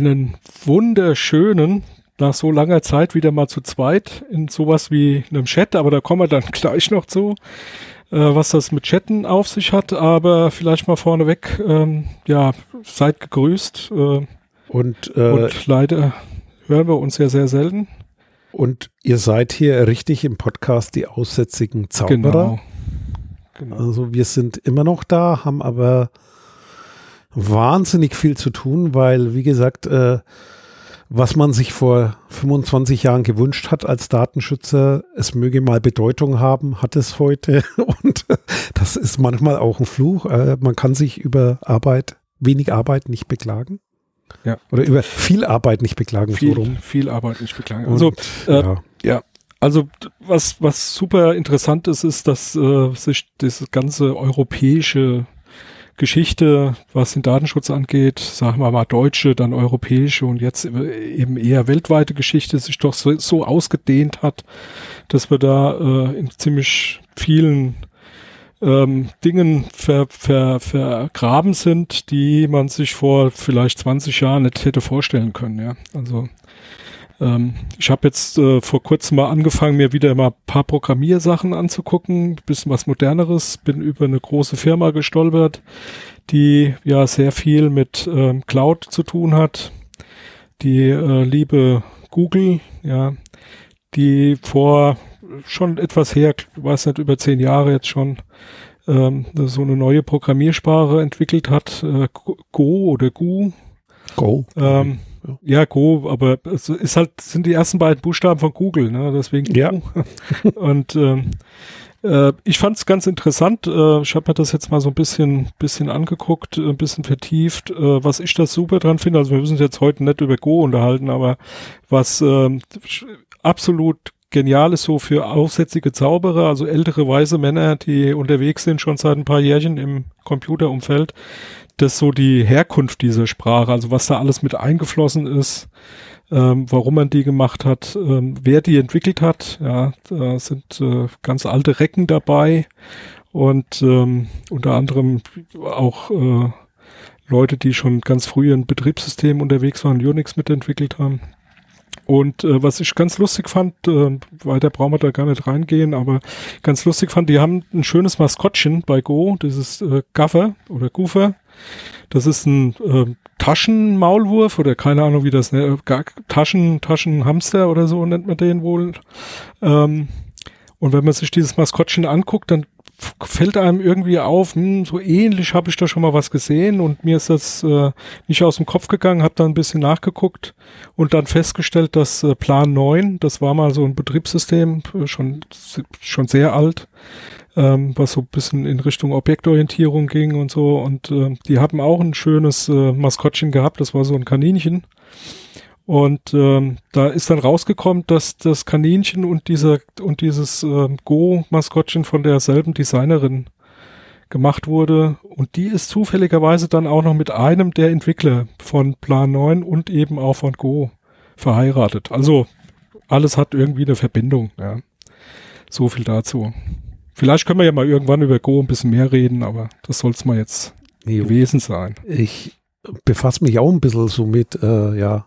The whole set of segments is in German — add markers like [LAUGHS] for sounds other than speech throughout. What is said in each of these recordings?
einen wunderschönen, nach so langer Zeit wieder mal zu zweit in sowas wie einem Chat, aber da kommen wir dann [LAUGHS] gleich noch zu, äh, was das mit Chatten auf sich hat, aber vielleicht mal vorneweg, ähm, ja, seid gegrüßt äh, und, äh, und leider hören wir uns ja sehr selten. Und ihr seid hier richtig im Podcast die aussätzigen Zauberer. Genau. genau. Also wir sind immer noch da, haben aber wahnsinnig viel zu tun, weil, wie gesagt, äh, was man sich vor 25 Jahren gewünscht hat als Datenschützer, es möge mal Bedeutung haben, hat es heute. [LAUGHS] Und das ist manchmal auch ein Fluch. Äh, man kann sich über Arbeit, wenig Arbeit nicht beklagen. Ja. Oder über viel Arbeit nicht beklagen. Viel, so viel Arbeit nicht beklagen. Und, also, äh, ja. ja. Also was, was super interessant ist, ist, dass äh, sich das ganze europäische Geschichte, was den Datenschutz angeht, sagen wir mal deutsche, dann europäische und jetzt eben eher weltweite Geschichte sich doch so, so ausgedehnt hat, dass wir da äh, in ziemlich vielen ähm, Dingen ver, ver, vergraben sind, die man sich vor vielleicht 20 Jahren nicht hätte vorstellen können. Ja, also ähm, ich habe jetzt äh, vor kurzem mal angefangen, mir wieder mal paar Programmiersachen anzugucken, bisschen was moderneres, bin über eine große Firma gestolpert, die ja sehr viel mit ähm, Cloud zu tun hat. Die äh, liebe Google, ja, die vor schon etwas her, weiß nicht, über zehn Jahre jetzt schon, ähm, so eine neue Programmiersprache entwickelt hat, äh, Go oder Gu. Go. Ähm, ja, Go, aber es ist halt, sind die ersten beiden Buchstaben von Google, ne? Deswegen ja. [LAUGHS] Und ähm, äh, ich fand es ganz interessant. Äh, ich habe mir das jetzt mal so ein bisschen, bisschen angeguckt, ein bisschen vertieft. Äh, was ich da super dran finde, also wir müssen uns jetzt heute nicht über Go unterhalten, aber was äh, absolut genial ist so für aufsätzige Zauberer, also ältere weise Männer, die unterwegs sind schon seit ein paar Jährchen im Computerumfeld, das so die Herkunft dieser Sprache, also was da alles mit eingeflossen ist, ähm, warum man die gemacht hat, ähm, wer die entwickelt hat. Ja, da sind äh, ganz alte Recken dabei und ähm, unter anderem auch äh, Leute, die schon ganz früh in Betriebssystemen unterwegs waren, Unix mitentwickelt haben. Und äh, was ich ganz lustig fand, äh, weiter brauchen wir da gar nicht reingehen, aber ganz lustig fand, die haben ein schönes Maskottchen bei Go, dieses äh, Gaffer oder Goofer. Das ist ein äh, Taschenmaulwurf oder keine Ahnung, wie das, ne, Taschen, Taschenhamster oder so nennt man den wohl. Ähm, und wenn man sich dieses Maskottchen anguckt, dann fällt einem irgendwie auf, hm, so ähnlich habe ich da schon mal was gesehen und mir ist das äh, nicht aus dem Kopf gegangen, habe dann ein bisschen nachgeguckt und dann festgestellt, dass äh, Plan 9, das war mal so ein Betriebssystem, äh, schon, schon sehr alt, ähm, was so ein bisschen in Richtung Objektorientierung ging und so. Und äh, die haben auch ein schönes äh, Maskottchen gehabt, das war so ein Kaninchen. Und ähm, da ist dann rausgekommen, dass das Kaninchen und dieser und dieses äh, Go-Maskottchen von derselben Designerin gemacht wurde. Und die ist zufälligerweise dann auch noch mit einem der Entwickler von Plan 9 und eben auch von Go verheiratet. Also alles hat irgendwie eine Verbindung. Ja. So viel dazu. Vielleicht können wir ja mal irgendwann über Go ein bisschen mehr reden, aber das soll es mal jetzt nee, gewesen sein. Ich befasse mich auch ein bisschen so mit, äh, ja,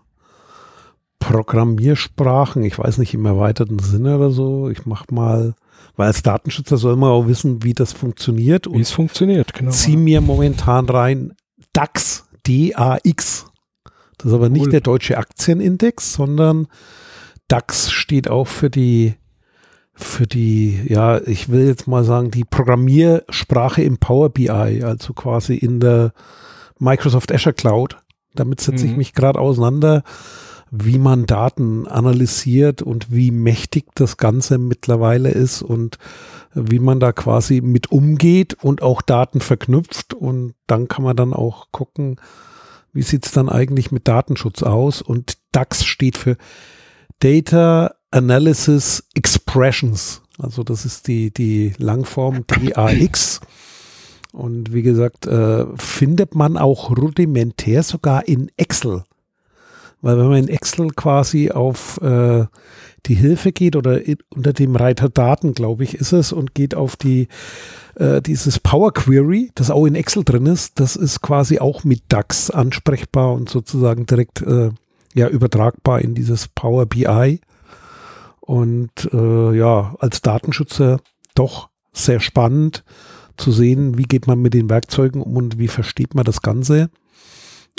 Programmiersprachen, ich weiß nicht im erweiterten Sinne oder so. Ich mache mal, weil als Datenschützer soll man auch wissen, wie das funktioniert. Wie es funktioniert, genau. Zieh mir momentan rein DAX, D-A-X. Das ist aber nicht cool. der deutsche Aktienindex, sondern DAX steht auch für die für die, ja, ich will jetzt mal sagen, die Programmiersprache im Power BI, also quasi in der Microsoft Azure Cloud. Damit setze mhm. ich mich gerade auseinander, wie man Daten analysiert und wie mächtig das Ganze mittlerweile ist und wie man da quasi mit umgeht und auch Daten verknüpft. Und dann kann man dann auch gucken, wie sieht's dann eigentlich mit Datenschutz aus. Und DAX steht für Data Analysis Expressions. Also das ist die, die Langform DAX. Und wie gesagt, äh, findet man auch rudimentär sogar in Excel. Weil wenn man in Excel quasi auf äh, die Hilfe geht oder in, unter dem Reiter Daten, glaube ich, ist es, und geht auf die äh, dieses Power Query, das auch in Excel drin ist, das ist quasi auch mit DAX ansprechbar und sozusagen direkt äh, ja übertragbar in dieses Power BI. Und äh, ja, als Datenschützer doch sehr spannend zu sehen, wie geht man mit den Werkzeugen um und wie versteht man das Ganze.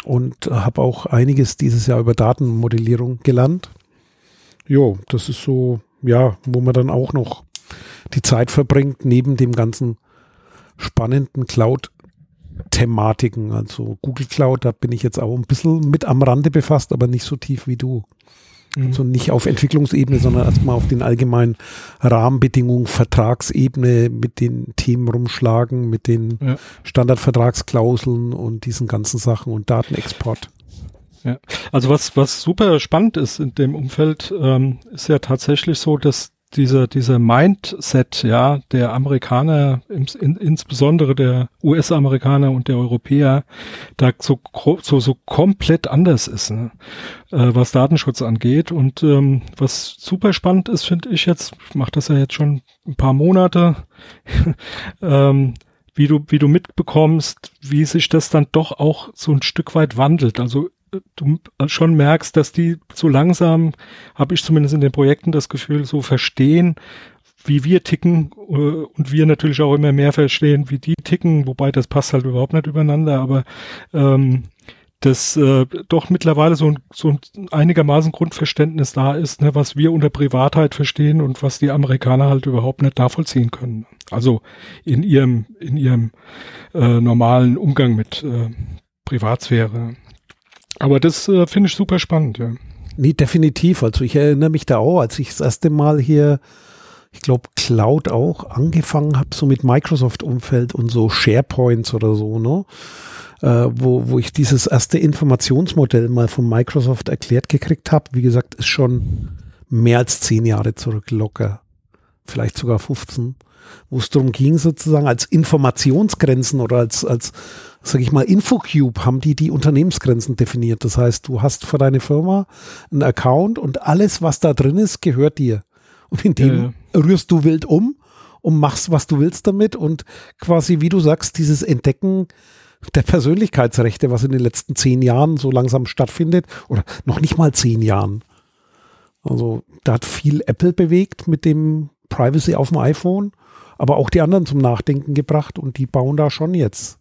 Und habe auch einiges dieses Jahr über Datenmodellierung gelernt. Jo, das ist so, ja, wo man dann auch noch die Zeit verbringt, neben dem ganzen spannenden Cloud-Thematiken. Also Google Cloud, da bin ich jetzt auch ein bisschen mit am Rande befasst, aber nicht so tief wie du. Mhm. Also nicht auf Entwicklungsebene, sondern erstmal auf den allgemeinen Rahmenbedingungen, Vertragsebene mit den Themen rumschlagen, mit den ja. Standardvertragsklauseln und diesen ganzen Sachen und Datenexport. Ja, also was, was super spannend ist in dem Umfeld, ähm, ist ja tatsächlich so, dass dieser, dieser Mindset, ja, der Amerikaner, in, insbesondere der US-Amerikaner und der Europäer, da so, so, so komplett anders ist, ne? äh, was Datenschutz angeht. Und ähm, was super spannend ist, finde ich jetzt, ich mache das ja jetzt schon ein paar Monate, [LAUGHS] ähm, wie du, wie du mitbekommst, wie sich das dann doch auch so ein Stück weit wandelt. Also du schon merkst, dass die so langsam, habe ich zumindest in den Projekten das Gefühl, so verstehen, wie wir ticken äh, und wir natürlich auch immer mehr verstehen, wie die ticken, wobei das passt halt überhaupt nicht übereinander, aber ähm, dass äh, doch mittlerweile so ein, so ein einigermaßen Grundverständnis da ist, ne, was wir unter Privatheit verstehen und was die Amerikaner halt überhaupt nicht nachvollziehen können. Also in ihrem, in ihrem äh, normalen Umgang mit äh, Privatsphäre. Aber das äh, finde ich super spannend, ja. Nee, definitiv. Also ich erinnere mich da auch, als ich das erste Mal hier, ich glaube, Cloud auch angefangen habe, so mit Microsoft-Umfeld und so SharePoints oder so, ne? Äh, wo, wo ich dieses erste Informationsmodell mal von Microsoft erklärt gekriegt habe. Wie gesagt, ist schon mehr als zehn Jahre zurück, locker. Vielleicht sogar 15 wo es darum ging, sozusagen als Informationsgrenzen oder als, als sag ich mal, Infocube haben die die Unternehmensgrenzen definiert. Das heißt, du hast für deine Firma einen Account und alles, was da drin ist, gehört dir. Und in dem ja, ja. rührst du wild um und machst, was du willst damit und quasi, wie du sagst, dieses Entdecken der Persönlichkeitsrechte, was in den letzten zehn Jahren so langsam stattfindet, oder noch nicht mal zehn Jahren. Also da hat viel Apple bewegt mit dem Privacy auf dem iPhone aber auch die anderen zum Nachdenken gebracht und die bauen da schon jetzt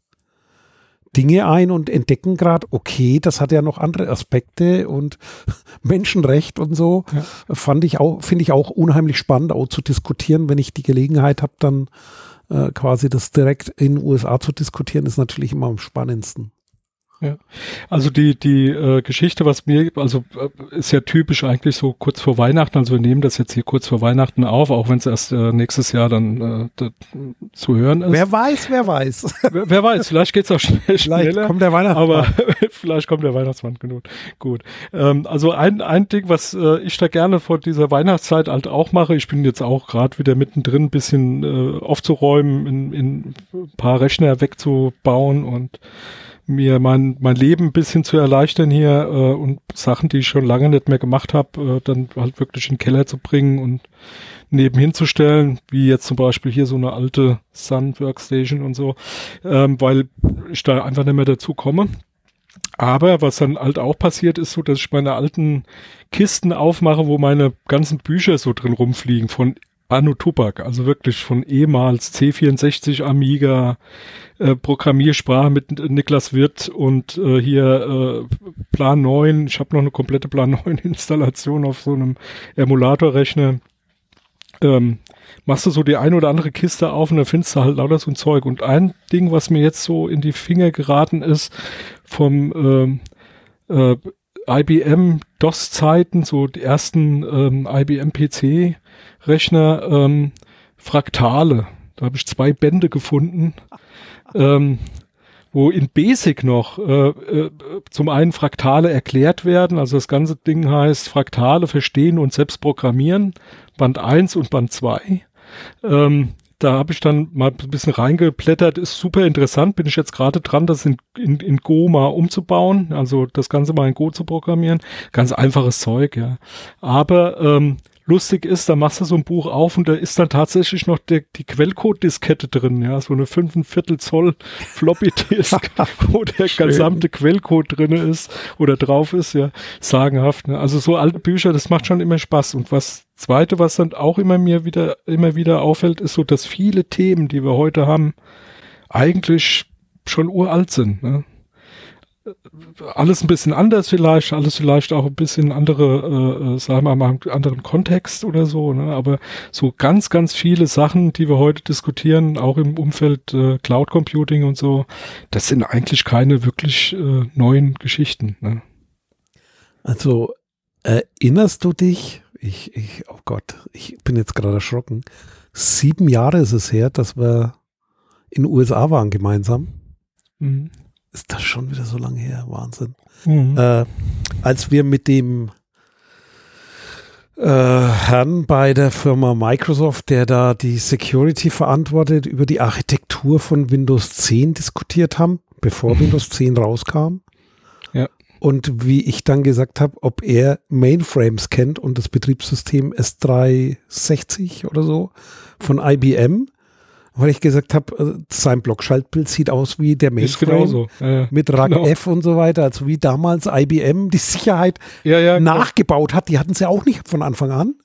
Dinge ein und entdecken gerade, okay, das hat ja noch andere Aspekte und [LAUGHS] Menschenrecht und so. Ja. Fand ich auch, finde ich auch unheimlich spannend, auch zu diskutieren, wenn ich die Gelegenheit habe, dann äh, quasi das direkt in den USA zu diskutieren, ist natürlich immer am spannendsten. Ja. Also die, die äh, Geschichte, was mir, also äh, ist ja typisch eigentlich so kurz vor Weihnachten, also wir nehmen das jetzt hier kurz vor Weihnachten auf, auch wenn es erst äh, nächstes Jahr dann äh, zu hören ist. Wer weiß, wer weiß. Wer, wer weiß, vielleicht geht's auch schnell, schneller. [LAUGHS] Vielleicht kommt der Weihnachtsmann. Aber vielleicht kommt der Weihnachtsmann, genug. Gut. Ähm, also ein, ein Ding, was äh, ich da gerne vor dieser Weihnachtszeit halt auch mache, ich bin jetzt auch gerade wieder mittendrin, ein bisschen äh, aufzuräumen, in, in ein paar Rechner wegzubauen und mir mein, mein Leben ein bisschen zu erleichtern hier äh, und Sachen, die ich schon lange nicht mehr gemacht habe, äh, dann halt wirklich in den Keller zu bringen und nebenhin zu stellen, wie jetzt zum Beispiel hier so eine alte Sun Workstation und so, ähm, weil ich da einfach nicht mehr dazu komme. Aber was dann halt auch passiert ist so, dass ich meine alten Kisten aufmache, wo meine ganzen Bücher so drin rumfliegen von Anno Tupac, also wirklich von ehemals C64 Amiga, äh, Programmiersprache mit Niklas Wirth und äh, hier äh, Plan 9. Ich habe noch eine komplette Plan 9 [LAUGHS] Installation auf so einem Emulatorrechner. Ähm, machst du so die eine oder andere Kiste auf und dann findest du halt lauter so ein Zeug. Und ein Ding, was mir jetzt so in die Finger geraten ist, vom ähm, äh, IBM DOS-Zeiten, so die ersten ähm, IBM PC-Rechner, ähm, Fraktale. Da habe ich zwei Bände gefunden ähm, wo in Basic noch äh, äh, zum einen Fraktale erklärt werden, also das ganze Ding heißt Fraktale verstehen und selbst programmieren, Band 1 und Band 2. Ähm, da habe ich dann mal ein bisschen reingeblättert, ist super interessant, bin ich jetzt gerade dran, das in, in, in Go mal umzubauen, also das Ganze mal in Go zu programmieren. Ganz einfaches Zeug, ja. Aber ähm, lustig ist, da machst du so ein Buch auf und da ist dann tatsächlich noch der, die Quellcode-Diskette drin, ja, so eine 5,25 Zoll [LAUGHS] Floppy-Disk, [LAUGHS] wo der gesamte Quellcode drin ist oder drauf ist, ja, sagenhaft. Ne? Also so alte Bücher, das macht schon immer Spaß. Und was zweite, was dann auch immer mir wieder, immer wieder auffällt, ist so, dass viele Themen, die wir heute haben, eigentlich schon uralt sind. Ne? Alles ein bisschen anders vielleicht, alles vielleicht auch ein bisschen andere, äh, äh, sagen wir mal, einen anderen Kontext oder so, ne? aber so ganz, ganz viele Sachen, die wir heute diskutieren, auch im Umfeld äh, Cloud Computing und so, das sind eigentlich keine wirklich äh, neuen Geschichten. Ne? Also erinnerst du dich, ich, ich, oh Gott, ich bin jetzt gerade erschrocken, sieben Jahre ist es her, dass wir in den USA waren gemeinsam. Ist das schon wieder so lange her? Wahnsinn. Mhm. Äh, als wir mit dem äh, Herrn bei der Firma Microsoft, der da die Security verantwortet, über die Architektur von Windows 10 diskutiert haben, bevor. [LAUGHS] Windows 10 rauskam. Ja. Und wie ich dann gesagt habe, ob er Mainframes kennt und das Betriebssystem S360 oder so von IBM weil ich gesagt habe, äh, sein Blockschaltbild sieht aus wie der Mainframe ja, mit RAG genau. F und so weiter, also wie damals IBM die Sicherheit ja, ja, nachgebaut hat. Die hatten sie ja auch nicht von Anfang an.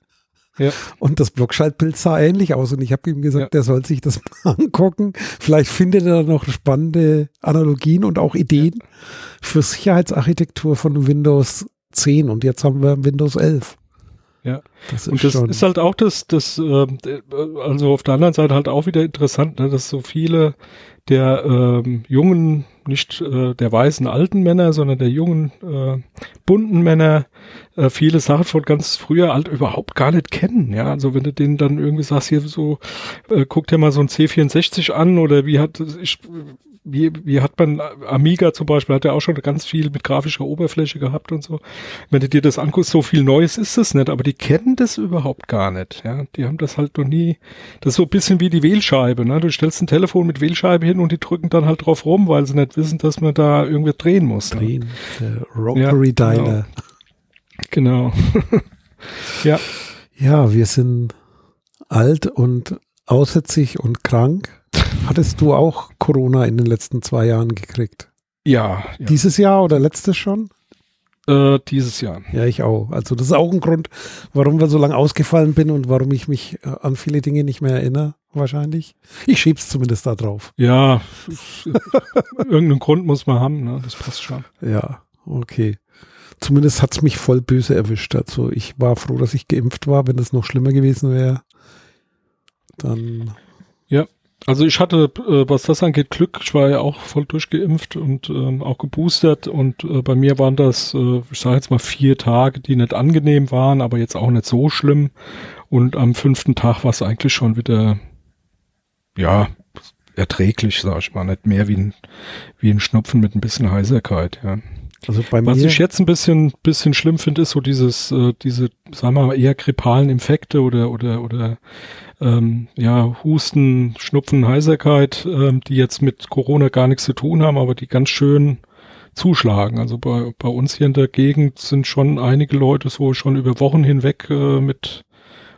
Ja. Und das Blockschaltbild sah ähnlich aus und ich habe ihm gesagt, ja. er soll sich das [LAUGHS] mal angucken. Vielleicht findet er noch spannende Analogien und auch Ideen für Sicherheitsarchitektur von Windows 10 und jetzt haben wir Windows 11. Ja. Das und das schon. ist halt auch das, das, äh, also auf der anderen Seite halt auch wieder interessant, ne, dass so viele der ähm, jungen, nicht äh, der weißen alten Männer, sondern der jungen äh, bunten Männer äh, viele Sachen von ganz früher alt überhaupt gar nicht kennen. Ja, also wenn du denen dann irgendwie sagst, hier so, äh, guck dir mal so ein C64 an oder wie hat ich wie, wie hat man Amiga zum Beispiel, hat ja auch schon ganz viel mit grafischer Oberfläche gehabt und so. Wenn du dir das anguckst, so viel Neues ist es nicht, aber die kennen das überhaupt gar nicht. Ja, die haben das halt noch nie. Das ist so ein bisschen wie die Wählscheibe. Ne? Du stellst ein Telefon mit Wählscheibe hin und die drücken dann halt drauf rum, weil sie nicht wissen, dass man da irgendwie drehen muss. Ne? Drehen. Ne? Rotary ja, Dialer. Genau. genau. [LAUGHS] ja. Ja, wir sind alt und aussätzig und krank. Hattest du auch Corona in den letzten zwei Jahren gekriegt? Ja. ja. Dieses Jahr oder letztes schon? Äh, dieses Jahr. Ja, ich auch. Also das ist auch ein Grund, warum wir so lange ausgefallen bin und warum ich mich äh, an viele Dinge nicht mehr erinnere, wahrscheinlich. Ich schieb's zumindest da drauf. Ja, [LAUGHS] irgendeinen Grund muss man haben, ne? das passt schon. Ja, okay. Zumindest hat's mich voll böse erwischt. Also ich war froh, dass ich geimpft war. Wenn es noch schlimmer gewesen wäre, dann ja, also ich hatte, äh, was das angeht, Glück. Ich war ja auch voll durchgeimpft und ähm, auch geboostert und äh, bei mir waren das, äh, ich sage jetzt mal vier Tage, die nicht angenehm waren, aber jetzt auch nicht so schlimm. Und am fünften Tag war es eigentlich schon wieder, ja, erträglich, sag ich mal, nicht mehr wie ein, wie ein Schnupfen mit ein bisschen Heiserkeit, ja. Also bei Was ich jetzt ein bisschen, bisschen schlimm finde, ist so dieses, äh, diese, sagen wir mal, eher grippalen Infekte oder, oder, oder ähm, ja, Husten, Schnupfen, Heiserkeit, ähm, die jetzt mit Corona gar nichts zu tun haben, aber die ganz schön zuschlagen. Also bei, bei uns hier in der Gegend sind schon einige Leute so schon über Wochen hinweg äh, mit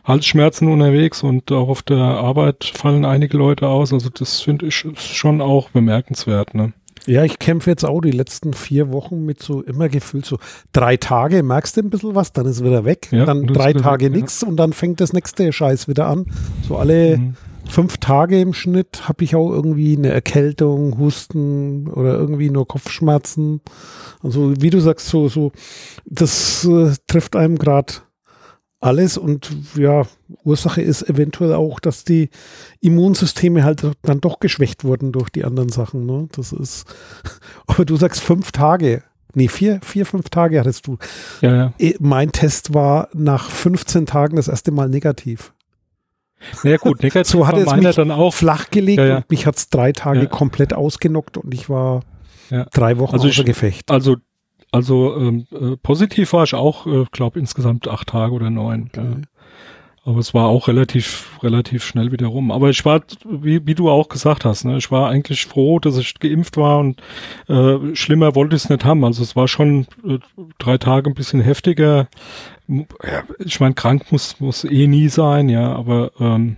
Halsschmerzen unterwegs und auch auf der Arbeit fallen einige Leute aus. Also das finde ich schon auch bemerkenswert. Ne? Ja, ich kämpfe jetzt auch die letzten vier Wochen mit so immer gefühlt so drei Tage, merkst du ein bisschen was, dann ist wieder weg, ja, dann drei Tage nichts ja. und dann fängt das nächste Scheiß wieder an. So alle mhm. fünf Tage im Schnitt habe ich auch irgendwie eine Erkältung, Husten oder irgendwie nur Kopfschmerzen. Also wie du sagst, so, so, das äh, trifft einem gerade alles und ja, Ursache ist eventuell auch, dass die Immunsysteme halt dann doch geschwächt wurden durch die anderen Sachen. Ne? Das ist, [LAUGHS] aber du sagst fünf Tage. Nee, vier, vier, fünf Tage hattest du. Ja, ja. Eh, mein Test war nach 15 Tagen das erste Mal negativ. Ja gut, [LAUGHS] negativ so hat es mich dann auch flachgelegt ja, ja. und mich hat es drei Tage komplett ausgenockt und ich war drei Wochen also außer ich, Gefecht. Also also ähm, äh, positiv war ich auch, äh, glaube insgesamt acht Tage oder neun. Okay. Ja. Aber es war auch relativ, relativ schnell wieder rum. Aber ich war, wie, wie du auch gesagt hast, ne, ich war eigentlich froh, dass ich geimpft war und äh, schlimmer wollte ich es nicht haben. Also es war schon äh, drei Tage ein bisschen heftiger. Ja, ich meine, krank muss, muss eh nie sein, ja, aber ähm,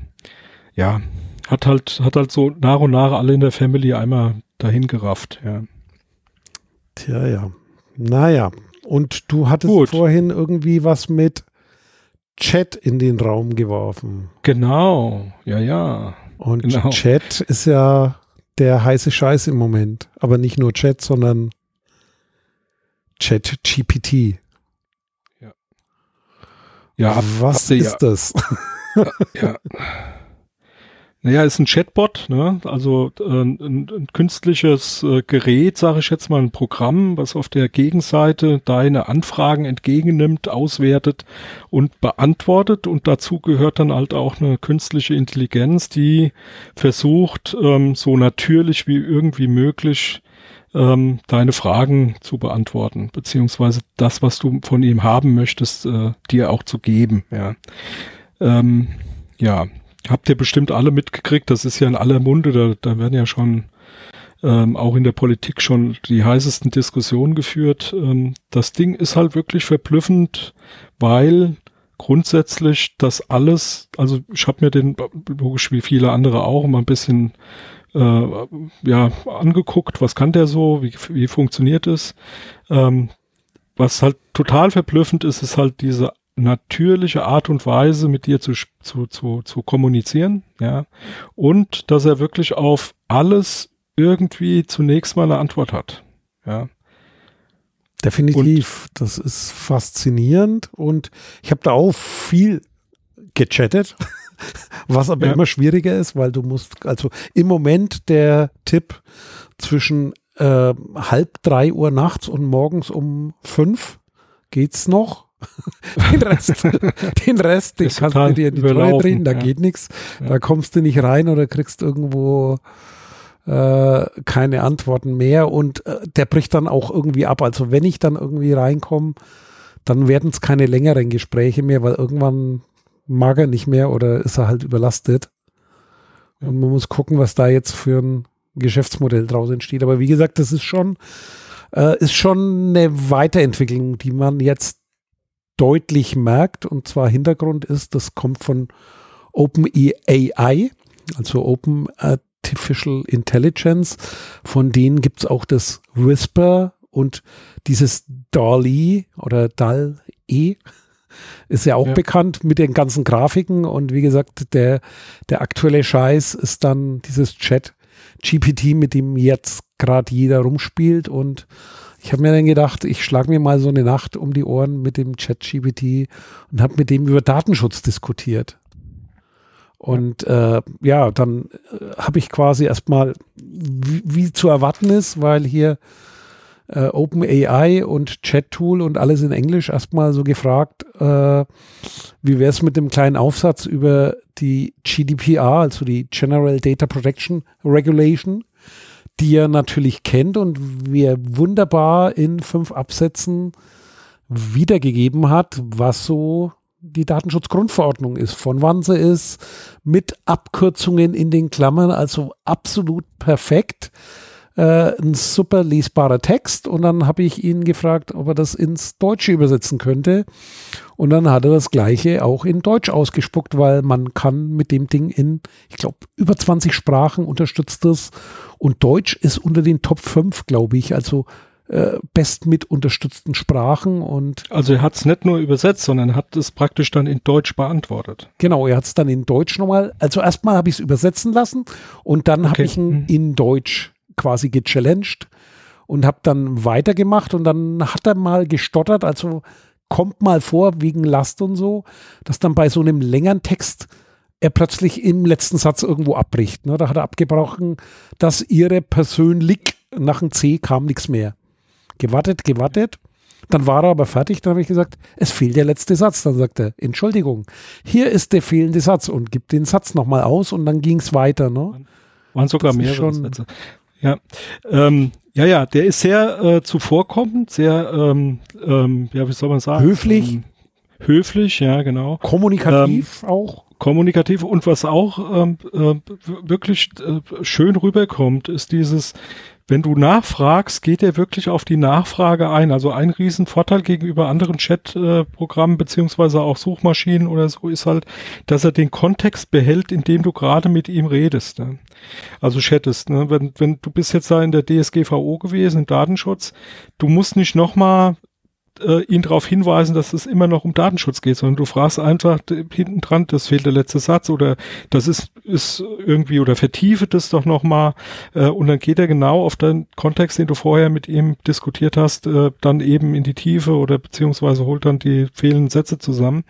ja, hat halt, hat halt so nach und nach alle in der Family einmal dahin gerafft, ja. Tja, ja. Naja. Und du hattest Gut. vorhin irgendwie was mit Chat in den Raum geworfen. Genau, ja, ja. Und genau. Chat ist ja der heiße Scheiß im Moment. Aber nicht nur Chat, sondern Chat GPT. Ja. Ja, was ist ja. das? [LAUGHS] ja. Naja, ist ein Chatbot, ne? also äh, ein, ein, künstliches äh, Gerät, sage ich jetzt mal, ein Programm, was auf der Gegenseite deine Anfragen entgegennimmt, auswertet und beantwortet. Und dazu gehört dann halt auch eine künstliche Intelligenz, die versucht, ähm, so natürlich wie irgendwie möglich ähm, deine Fragen zu beantworten, beziehungsweise das, was du von ihm haben möchtest, äh, dir auch zu geben. Ja. Ähm, ja, habt ihr bestimmt alle mitgekriegt, das ist ja in aller Munde, da, da werden ja schon ähm, auch in der Politik schon die heißesten Diskussionen geführt. Ähm, das Ding ist halt wirklich verblüffend, weil grundsätzlich das alles, also ich habe mir den logisch wie viele andere auch mal ein bisschen äh, ja angeguckt, was kann der so, wie, wie funktioniert es. Ähm, was halt total verblüffend ist, ist halt diese natürliche Art und Weise mit dir zu, zu, zu, zu kommunizieren, ja, und dass er wirklich auf alles irgendwie zunächst mal eine Antwort hat, ja. Definitiv, und, das ist faszinierend und ich habe da auch viel gechattet, [LAUGHS] was aber ja. immer schwieriger ist, weil du musst, also im Moment der Tipp zwischen äh, halb drei Uhr nachts und morgens um fünf geht's noch [LAUGHS] den Rest, den Rest, den kannst du dir in die Treue drehen, da ja. geht nichts. Ja. Da kommst du nicht rein oder kriegst irgendwo äh, keine Antworten mehr und äh, der bricht dann auch irgendwie ab. Also wenn ich dann irgendwie reinkomme, dann werden es keine längeren Gespräche mehr, weil irgendwann mag er nicht mehr oder ist er halt überlastet. Und man muss gucken, was da jetzt für ein Geschäftsmodell draus entsteht. Aber wie gesagt, das ist schon, äh, ist schon eine Weiterentwicklung, die man jetzt deutlich merkt. Und zwar Hintergrund ist, das kommt von OpenAI, also Open Artificial Intelligence. Von denen gibt es auch das Whisper und dieses DALI oder DAL-E ist ja auch ja. bekannt mit den ganzen Grafiken und wie gesagt, der, der aktuelle Scheiß ist dann dieses Chat GPT, mit dem jetzt gerade jeder rumspielt und ich habe mir dann gedacht, ich schlage mir mal so eine Nacht um die Ohren mit dem ChatGPT und habe mit dem über Datenschutz diskutiert. Und äh, ja, dann äh, habe ich quasi erstmal, wie, wie zu erwarten ist, weil hier äh, OpenAI und Chat-Tool und alles in Englisch erstmal so gefragt, äh, wie wäre es mit dem kleinen Aufsatz über die GDPR, also die General Data Protection Regulation, die er natürlich kennt und wie er wunderbar in fünf Absätzen wiedergegeben hat, was so die Datenschutzgrundverordnung ist, von wann sie ist, mit Abkürzungen in den Klammern, also absolut perfekt. Äh, ein super lesbarer Text und dann habe ich ihn gefragt, ob er das ins Deutsche übersetzen könnte. Und dann hat er das gleiche auch in Deutsch ausgespuckt, weil man kann mit dem Ding in, ich glaube, über 20 Sprachen unterstützt das. Und Deutsch ist unter den Top 5, glaube ich. Also äh, best mit unterstützten Sprachen und also er hat es nicht nur übersetzt, sondern hat es praktisch dann in Deutsch beantwortet. Genau, er hat es dann in Deutsch nochmal. Also erstmal habe ich es übersetzen lassen und dann okay. habe ich ihn mhm. in Deutsch quasi gechallenged und habe dann weitergemacht und dann hat er mal gestottert, also kommt mal vor wegen Last und so, dass dann bei so einem längeren Text er plötzlich im letzten Satz irgendwo abbricht. Ne? Da hat er abgebrochen, dass ihre persönlich nach dem C kam nichts mehr. Gewartet, gewartet. Dann war er aber fertig, dann habe ich gesagt, es fehlt der letzte Satz. Dann sagt er, Entschuldigung, hier ist der fehlende Satz und gibt den Satz nochmal aus und dann ging es weiter. Ne? Waren sogar mehrere Sätze. Ja, ähm, ja, ja, der ist sehr äh, zuvorkommend, sehr, ähm, ähm, ja, wie soll man sagen? Höflich. Ähm, höflich, ja, genau. Kommunikativ ähm, auch. Kommunikativ und was auch ähm, äh, wirklich äh, schön rüberkommt, ist dieses, wenn du nachfragst, geht er wirklich auf die Nachfrage ein. Also ein Riesenvorteil gegenüber anderen Chat-Programmen beziehungsweise auch Suchmaschinen oder so ist halt, dass er den Kontext behält, in dem du gerade mit ihm redest. Ne? Also chattest. Ne? Wenn, wenn du bist jetzt da in der DSGVO gewesen, im Datenschutz, du musst nicht nochmal äh, ihn darauf hinweisen, dass es immer noch um Datenschutz geht, sondern du fragst einfach hinten dran, das fehlt der letzte Satz oder das ist, ist irgendwie oder vertiefe das doch nochmal äh, und dann geht er genau auf den Kontext, den du vorher mit ihm diskutiert hast, äh, dann eben in die Tiefe oder beziehungsweise holt dann die fehlenden Sätze zusammen.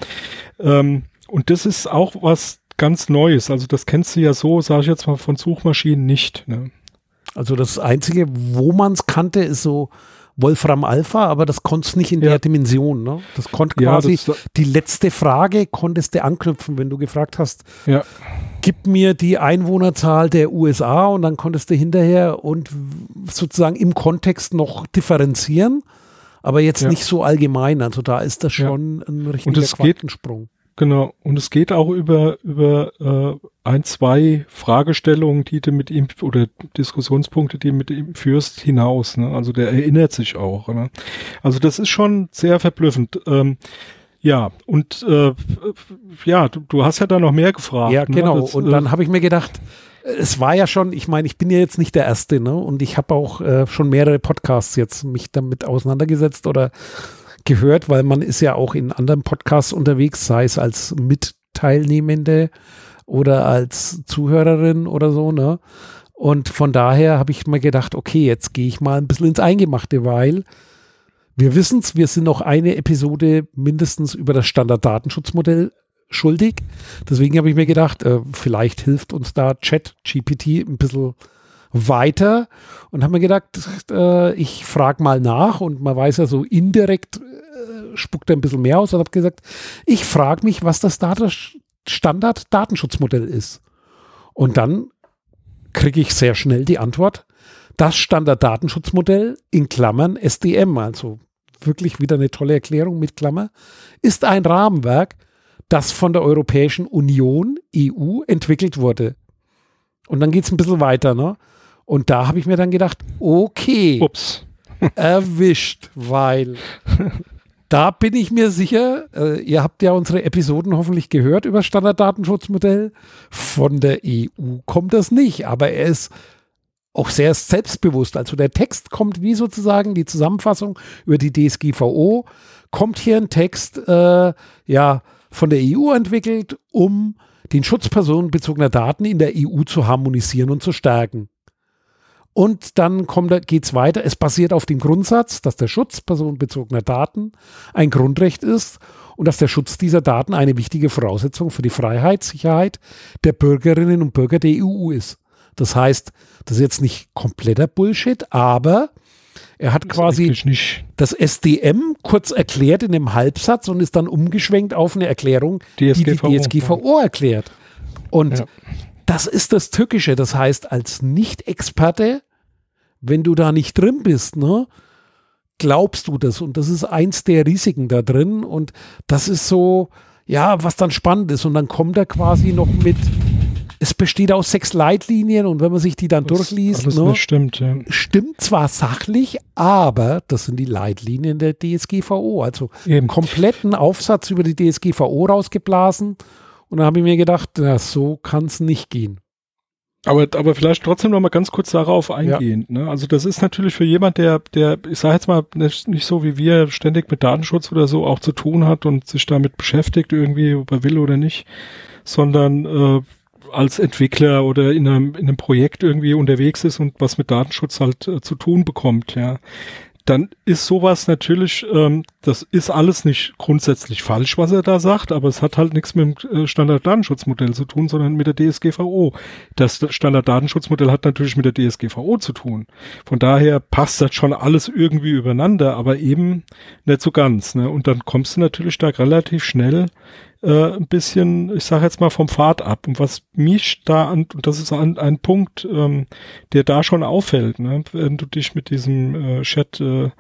Ähm, und das ist auch was ganz Neues. Also das kennst du ja so, sage ich jetzt mal, von Suchmaschinen nicht. Ne? Also das Einzige, wo man es kannte, ist so Wolfram Alpha, aber das konntest nicht in ja. der Dimension. Ne? Das konnte quasi ja, das die letzte Frage konntest du anknüpfen, wenn du gefragt hast, ja. gib mir die Einwohnerzahl der USA und dann konntest du hinterher und sozusagen im Kontext noch differenzieren, aber jetzt nicht so allgemein. Also da ist das schon ein richtiger Quantensprung. Genau, und es geht auch über, über äh, ein, zwei Fragestellungen, die du mit ihm oder Diskussionspunkte, die du mit ihm führst, hinaus. Ne? Also der erinnert sich auch. Ne? Also das ist schon sehr verblüffend. Ähm, ja, und äh, ja, du, du hast ja da noch mehr gefragt. Ja, ne? genau. Das, und dann äh, habe ich mir gedacht, es war ja schon, ich meine, ich bin ja jetzt nicht der Erste, ne? Und ich habe auch äh, schon mehrere Podcasts jetzt mich damit auseinandergesetzt oder gehört, weil man ist ja auch in anderen Podcasts unterwegs, sei es als Mitteilnehmende oder als Zuhörerin oder so, ne? Und von daher habe ich mir gedacht, okay, jetzt gehe ich mal ein bisschen ins Eingemachte, weil wir wissen es, wir sind noch eine Episode mindestens über das Standarddatenschutzmodell schuldig. Deswegen habe ich mir gedacht, äh, vielleicht hilft uns da Chat GPT ein bisschen weiter und habe mir gedacht, äh, ich frage mal nach und man weiß ja so indirekt spuckt er ein bisschen mehr aus und habe gesagt, ich frage mich, was das Standard-Datenschutzmodell ist. Und dann kriege ich sehr schnell die Antwort, das Standard-Datenschutzmodell in Klammern SDM, also wirklich wieder eine tolle Erklärung mit Klammer, ist ein Rahmenwerk, das von der Europäischen Union, EU, entwickelt wurde. Und dann geht es ein bisschen weiter, ne? Und da habe ich mir dann gedacht, okay, Ups. erwischt, weil [LAUGHS] da bin ich mir sicher, äh, ihr habt ja unsere Episoden hoffentlich gehört über Standarddatenschutzmodell. Von der EU kommt das nicht, aber er ist auch sehr selbstbewusst. Also der Text kommt wie sozusagen die Zusammenfassung über die DSGVO, kommt hier ein Text, äh, ja, von der EU entwickelt, um den Schutz personenbezogener Daten in der EU zu harmonisieren und zu stärken. Und dann geht es weiter. Es basiert auf dem Grundsatz, dass der Schutz personenbezogener Daten ein Grundrecht ist und dass der Schutz dieser Daten eine wichtige Voraussetzung für die Freiheit, Sicherheit der Bürgerinnen und Bürger der EU ist. Das heißt, das ist jetzt nicht kompletter Bullshit, aber er hat das quasi das SDM kurz erklärt in einem Halbsatz und ist dann umgeschwenkt auf eine Erklärung, DSGVO. die die DSGVO erklärt. Und ja. Das ist das Tückische. Das heißt, als Nicht-Experte, wenn du da nicht drin bist, ne, glaubst du das. Und das ist eins der Risiken da drin. Und das ist so, ja, was dann spannend ist. Und dann kommt er quasi noch mit, es besteht aus sechs Leitlinien und wenn man sich die dann das durchliest, ne, stimmt, ja. stimmt zwar sachlich, aber das sind die Leitlinien der DSGVO. Also Eben. kompletten Aufsatz über die DSGVO rausgeblasen und da habe ich mir gedacht, ja, so kann es nicht gehen. Aber, aber vielleicht trotzdem noch mal ganz kurz darauf eingehen. Ja. Ne? Also das ist natürlich für jemand, der, der, ich sage jetzt mal, nicht, nicht so wie wir ständig mit Datenschutz oder so auch zu tun hat und sich damit beschäftigt, irgendwie, ob er will oder nicht, sondern äh, als Entwickler oder in einem, in einem Projekt irgendwie unterwegs ist und was mit Datenschutz halt äh, zu tun bekommt, ja dann ist sowas natürlich, ähm, das ist alles nicht grundsätzlich falsch, was er da sagt, aber es hat halt nichts mit dem äh, Standarddatenschutzmodell zu tun, sondern mit der DSGVO. Das Standarddatenschutzmodell hat natürlich mit der DSGVO zu tun. Von daher passt das schon alles irgendwie übereinander, aber eben nicht so ganz. Ne? Und dann kommst du natürlich da relativ schnell äh, ein bisschen, ich sage jetzt mal, vom Pfad ab. Und was mich da an, und das ist ein, ein Punkt, ähm, der da schon auffällt, ne? wenn du dich mit diesem äh, Chat äh,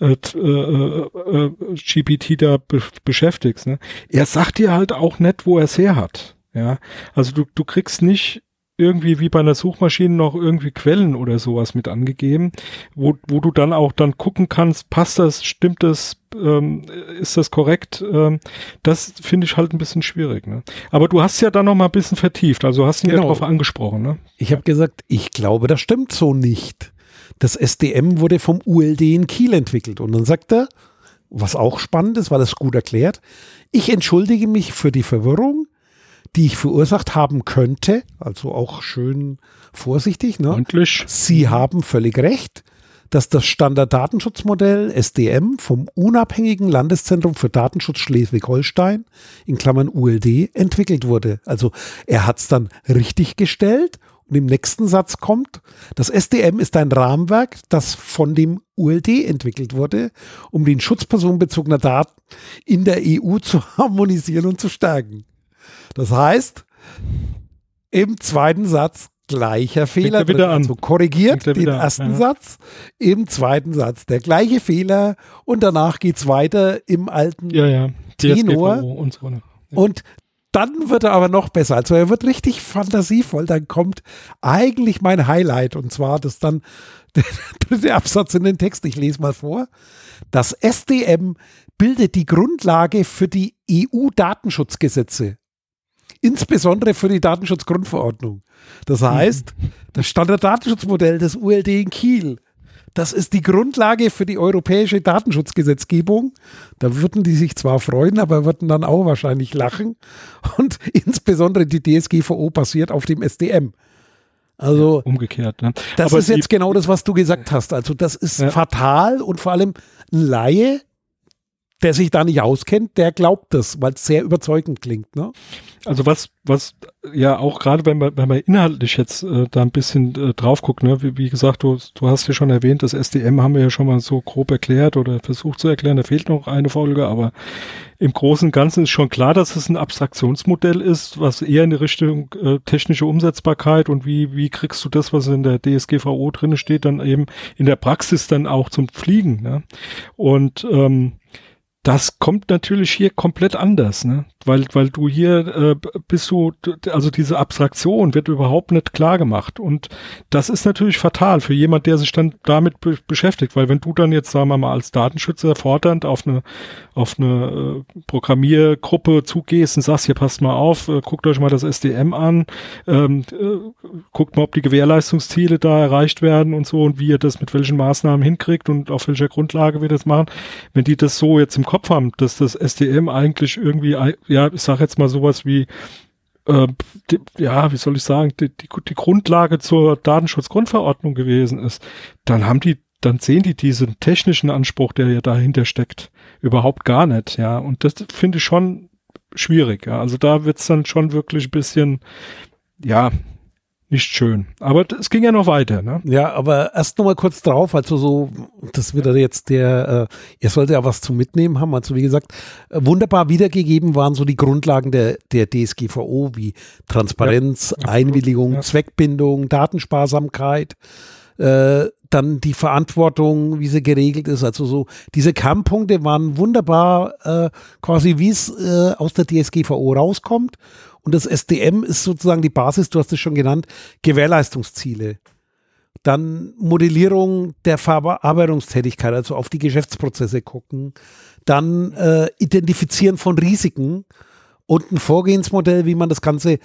äh, äh, äh, GPT da be beschäftigst. Ne? Er sagt dir halt auch nicht, wo er es her hat. Ja, also du, du kriegst nicht irgendwie wie bei einer Suchmaschine noch irgendwie Quellen oder sowas mit angegeben, wo, wo du dann auch dann gucken kannst, passt das, stimmt das, ähm, ist das korrekt? Ähm, das finde ich halt ein bisschen schwierig. Ne? Aber du hast ja dann noch mal ein bisschen vertieft, also hast ihn genau. ja darauf angesprochen. Ne? Ich habe gesagt, ich glaube, das stimmt so nicht. Das SDM wurde vom ULD in Kiel entwickelt und dann sagt er, was auch spannend ist, weil es gut erklärt, ich entschuldige mich für die Verwirrung die ich verursacht haben könnte. Also auch schön vorsichtig. Ne? Freundlich. Sie haben völlig recht, dass das Standarddatenschutzmodell SDM vom unabhängigen Landeszentrum für Datenschutz Schleswig-Holstein in Klammern ULD entwickelt wurde. Also er hat es dann richtig gestellt und im nächsten Satz kommt, das SDM ist ein Rahmenwerk, das von dem ULD entwickelt wurde, um den Schutz personenbezogener Daten in der EU zu [LAUGHS] harmonisieren und zu stärken. Das heißt, im zweiten Satz gleicher Fehler. Drin, also korrigiert den ersten ja. Satz, im zweiten Satz der gleiche Fehler und danach geht es weiter im alten ja, ja. Tenor. Und, so, ne? und dann wird er aber noch besser. Also er wird richtig fantasievoll. Dann kommt eigentlich mein Highlight und zwar das dann [LAUGHS] der dritte Absatz in den Text. Ich lese mal vor. Das SDM bildet die Grundlage für die EU-Datenschutzgesetze insbesondere für die Datenschutzgrundverordnung. Das heißt, das Standarddatenschutzmodell des ULD in Kiel, das ist die Grundlage für die europäische Datenschutzgesetzgebung. Da würden die sich zwar freuen, aber würden dann auch wahrscheinlich lachen. Und [LAUGHS] insbesondere die DSGVO basiert auf dem SDM. Also umgekehrt. Ne? Das aber ist jetzt genau das, was du gesagt hast. Also das ist ja. fatal und vor allem ein Laie, der sich da nicht auskennt, der glaubt das, weil es sehr überzeugend klingt. Ne? Also was, was ja auch gerade wenn man, wenn man inhaltlich jetzt äh, da ein bisschen äh, drauf guckt, ne, wie, wie gesagt, du, du hast ja schon erwähnt, das SDM haben wir ja schon mal so grob erklärt oder versucht zu erklären, da fehlt noch eine Folge, aber im Großen und Ganzen ist schon klar, dass es ein Abstraktionsmodell ist, was eher in die Richtung äh, technische Umsetzbarkeit und wie, wie kriegst du das, was in der DSGVO drin steht, dann eben in der Praxis dann auch zum Fliegen. Ne? Und ähm, das kommt natürlich hier komplett anders, ne? Weil, weil du hier äh, bist du, also diese Abstraktion wird überhaupt nicht klar gemacht. Und das ist natürlich fatal für jemand, der sich dann damit be beschäftigt, weil wenn du dann jetzt, sagen wir mal, als Datenschützer fordernd auf eine, auf eine äh, Programmiergruppe zugehst und sagst, hier passt mal auf, äh, guckt euch mal das SDM an, ähm, äh, guckt mal, ob die Gewährleistungsziele da erreicht werden und so und wie ihr das mit welchen Maßnahmen hinkriegt und auf welcher Grundlage wir das machen. Wenn die das so jetzt im Kopf haben, dass das SDM eigentlich irgendwie, ja, ich sag jetzt mal sowas wie, äh, die, ja, wie soll ich sagen, die, die, die Grundlage zur Datenschutzgrundverordnung gewesen ist, dann haben die dann sehen die diesen technischen Anspruch, der ja dahinter steckt, überhaupt gar nicht, ja. Und das finde ich schon schwierig, ja. Also da wird's dann schon wirklich ein bisschen, ja, nicht schön. Aber es ging ja noch weiter, ne? Ja, aber erst noch mal kurz drauf, also so, das wird jetzt der, äh, ihr solltet ja was zu mitnehmen haben. Also wie gesagt, äh, wunderbar wiedergegeben waren so die Grundlagen der, der DSGVO wie Transparenz, ja, Einwilligung, ja. Zweckbindung, Datensparsamkeit, äh, dann die Verantwortung, wie sie geregelt ist. Also so diese Kernpunkte waren wunderbar äh, quasi, wie es äh, aus der DSGVO rauskommt. Und das SDM ist sozusagen die Basis, du hast es schon genannt, Gewährleistungsziele. Dann Modellierung der Verarbeitungstätigkeit, also auf die Geschäftsprozesse gucken. Dann äh, Identifizieren von Risiken und ein Vorgehensmodell, wie man das Ganze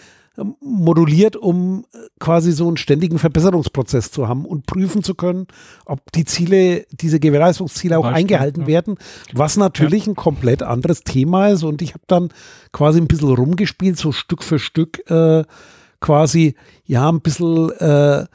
moduliert, um äh, quasi so einen ständigen Verbesserungsprozess zu haben und prüfen zu können, ob die Ziele, diese Gewährleistungsziele auch Beispiel, eingehalten ja. werden, was natürlich ja. ein komplett anderes Thema ist. Und ich habe dann quasi ein bisschen rumgespielt, so Stück für Stück äh, quasi, ja, ein bisschen äh,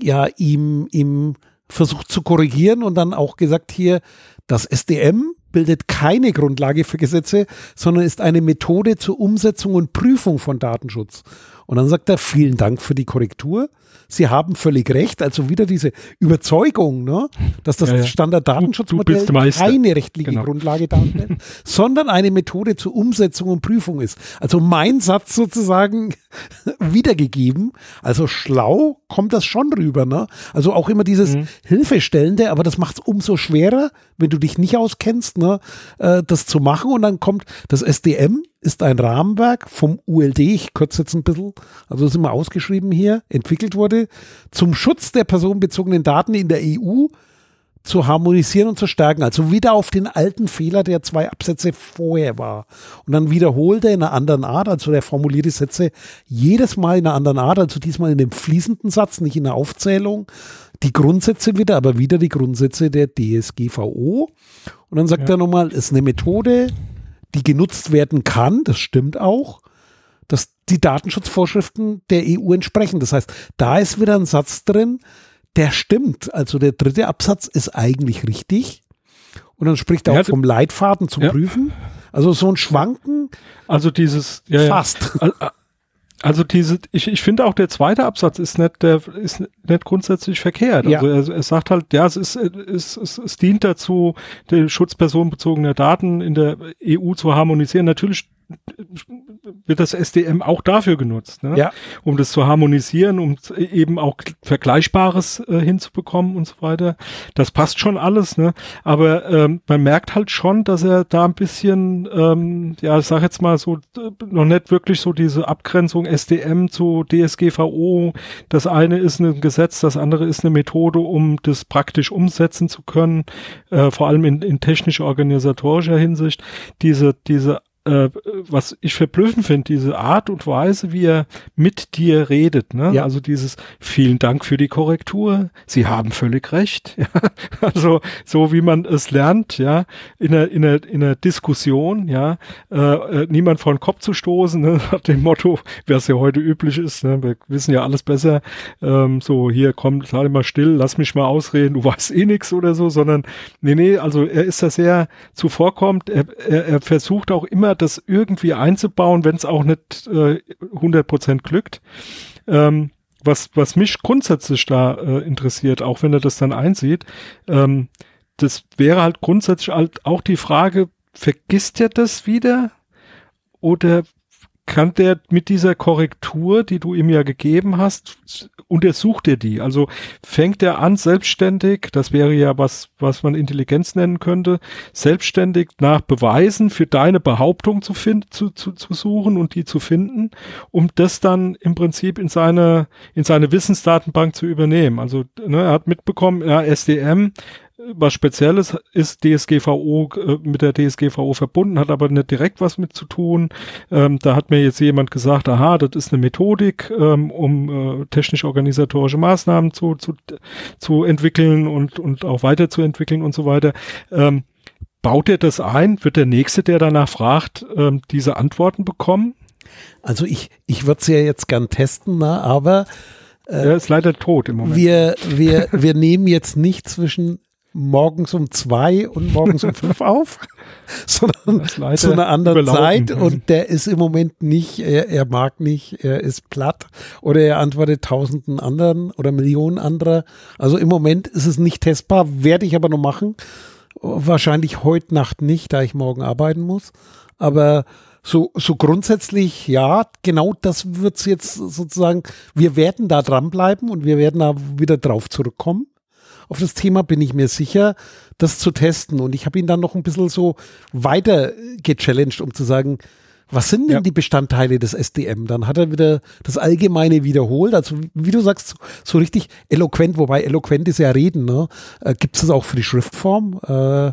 ja, ihm, ihm versucht zu korrigieren und dann auch gesagt hier, das SDM bildet keine Grundlage für Gesetze, sondern ist eine Methode zur Umsetzung und Prüfung von Datenschutz. Und dann sagt er, vielen Dank für die Korrektur. Sie haben völlig recht. Also wieder diese Überzeugung, ne, dass das Ja, ja. Standarddatenschutzmodell keine rechtliche Genau. Grundlage darstellt, [LAUGHS] sondern eine Methode zur Umsetzung und Prüfung ist. Also mein Satz sozusagen [LAUGHS] wiedergegeben. Also schlau kommt das schon rüber. Ne? Also auch immer dieses Mhm. Hilfestellende, aber das macht es umso schwerer, wenn du dich nicht auskennst, ne, äh, das zu machen. Und dann kommt das SDM, ist ein Rahmenwerk vom ULD, ich kürze jetzt ein bisschen, also das ist immer ausgeschrieben hier, entwickelt wurde, zum Schutz der personenbezogenen Daten in der EU zu harmonisieren und zu stärken. Also wieder auf den alten Fehler, der zwei Absätze vorher war. Und dann wiederholt er in einer anderen Art, also der formuliert die Sätze jedes Mal in einer anderen Art, also diesmal in dem fließenden Satz, nicht in der Aufzählung, die Grundsätze wieder, aber wieder die Grundsätze der DSGVO. Und dann sagt Ja. er nochmal, ist eine Methode, die genutzt werden kann, das stimmt auch, dass die Datenschutzvorschriften der EU entsprechen. Das heißt, da ist wieder ein Satz drin, der stimmt. Also der dritte Absatz ist eigentlich richtig. Und dann spricht er Ja, auch vom Leitfaden zum ja. Prüfen. Also so ein Schwanken Also dieses, ja, ja. fast. Al- a- Also diese, ich, ich finde auch der zweite Absatz ist nicht, der ist nicht grundsätzlich verkehrt. Ja. Also er, er sagt halt, ja, es ist, es, es, es dient dazu, den Schutz personenbezogener Daten in der EU zu harmonisieren. Natürlich wird das SDM auch dafür genutzt, ne? Ja. um das zu harmonisieren, um eben auch Vergleichbares äh, hinzubekommen und so weiter. Das passt schon alles, ne? Aber ähm, man merkt halt schon, dass er da ein bisschen, ähm, ja, ich sag jetzt mal so, noch nicht wirklich so diese Abgrenzung SDM zu DSGVO. Das eine ist ein Gesetz, das andere ist eine Methode, um das praktisch umsetzen zu können, äh, vor allem in, in technisch-organisatorischer Hinsicht. Diese, diese äh, was ich verblüffend finde, diese Art und Weise, wie er mit dir redet, ne? Ja. Also dieses vielen Dank für die Korrektur, Sie haben völlig recht. [LAUGHS] Ja? Also so wie man es lernt, ja, in einer, in einer, in einer Diskussion, ja, äh, äh, niemand vor den Kopf zu stoßen, ne? [LAUGHS] nach dem Motto, es ja heute üblich ist, ne? wir wissen ja alles besser, ähm, so hier komm, sei mal still, lass mich mal ausreden, du [LAUGHS] weißt eh nix oder so, sondern nee, nee, also er ist da sehr zuvorkommt, er, er, er versucht auch immer das irgendwie einzubauen, wenn es auch nicht äh, 100% glückt. Ähm, was, was mich grundsätzlich da äh, interessiert, auch wenn er das dann einsieht, ähm, das wäre halt grundsätzlich halt auch die Frage, vergisst er das wieder? Oder kann der mit dieser Korrektur, die du ihm ja gegeben hast, untersucht er die? Also fängt er an, selbstständig, das wäre ja was, was man Intelligenz nennen könnte, selbstständig nach Beweisen für deine Behauptung zu, finden, zu, zu, zu suchen und die zu finden, um das dann im Prinzip in seine, in seine Wissensdatenbank zu übernehmen. Also ne, er hat mitbekommen, ja, SDM, was Spezielles ist DSGVO äh, mit der DSGVO verbunden, hat aber nicht direkt was mit zu tun. Ähm, da hat mir jetzt jemand gesagt, aha, das ist eine Methodik, ähm, um äh, technisch-organisatorische Maßnahmen zu, zu, zu entwickeln und, und auch weiterzuentwickeln und so weiter. Ähm, baut er das ein? Wird der Nächste, der danach fragt, ähm, diese Antworten bekommen? Also ich, ich würde es ja jetzt gern testen, na, aber er ist leider tot im Moment. wir, wir, [LAUGHS] wir nehmen jetzt nicht zwischen morgens um zwei und morgens um fünf [LAUGHS] auf, sondern zu einer anderen überlaufen. Zeit und der ist im Moment nicht, er, er mag nicht, er ist platt oder er antwortet tausenden anderen oder Millionen anderer. Also im Moment ist es nicht testbar, werde ich aber noch machen. Wahrscheinlich heute Nacht nicht, da ich morgen arbeiten muss. Aber so, so grundsätzlich, ja, genau das wird's jetzt sozusagen, wir werden da dranbleiben und wir werden da wieder drauf zurückkommen. Auf das Thema bin ich mir sicher, das zu testen. Und ich habe ihn dann noch ein bisschen so weiter gechallenged, um zu sagen, was sind denn Ja. die Bestandteile des SDM? Dann hat er wieder das Allgemeine wiederholt. Also wie du sagst, so, so richtig eloquent, wobei eloquent ist ja Reden. Ne? Äh, Gibt es das auch für die Schriftform? Äh,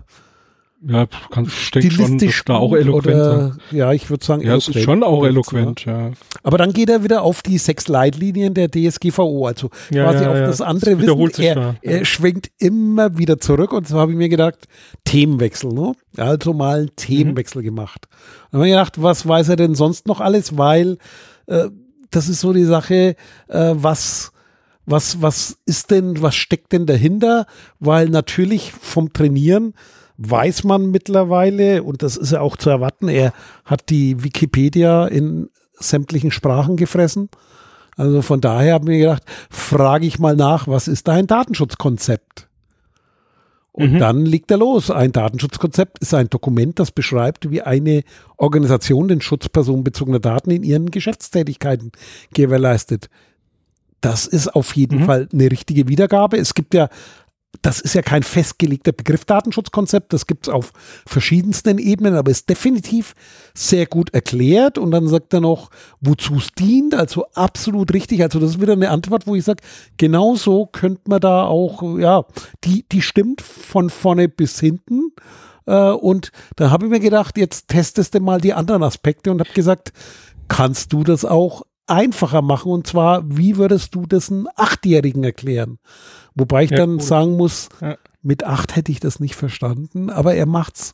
ja, kann, ich denke schon, dass da auch eloquent oder. Ja, ich würde sagen Ja, es ist schon auch eloquent, ja. Aber dann geht er wieder auf die sechs Leitlinien der DSGVO, also Ja, quasi ja, auf das andere Das wiederholt Wissen. sich Er, da, er ja. schwenkt immer wieder zurück und so habe ich mir gedacht, Themenwechsel, ne? Also mal einen Themenwechsel Mhm. gemacht. Dann habe ich gedacht, was weiß er denn sonst noch alles, weil äh, das ist so die Sache, äh, was was, was ist denn, was steckt denn dahinter? Weil natürlich vom Trainieren weiß man mittlerweile, und das ist ja auch zu erwarten, er hat die Wikipedia in sämtlichen Sprachen gefressen. Also von daher habe ich mir gedacht, frage ich mal nach, was ist dein Datenschutzkonzept? Und mhm. dann liegt er los. Ein Datenschutzkonzept ist ein Dokument, das beschreibt, wie eine Organisation den Schutz personenbezogener Daten in ihren Geschäftstätigkeiten gewährleistet. Das ist auf jeden mhm. Fall eine richtige Wiedergabe. Es gibt ja das ist ja kein festgelegter Begriff. Datenschutzkonzept, das gibt es auf verschiedensten Ebenen, aber ist definitiv sehr gut erklärt. Und dann sagt er noch, wozu es dient, also absolut richtig, also das ist wieder eine Antwort, wo ich sage, genau so könnte man da auch, ja, die, die stimmt von vorne bis hinten. Äh, und da habe ich mir gedacht, jetzt testest du mal die anderen Aspekte und habe gesagt, kannst du das auch einfacher machen und zwar, wie würdest du das einem Achtjährigen erklären? Wobei ich ja, dann cool. sagen muss, ja. mit acht hätte ich das nicht verstanden, aber er macht's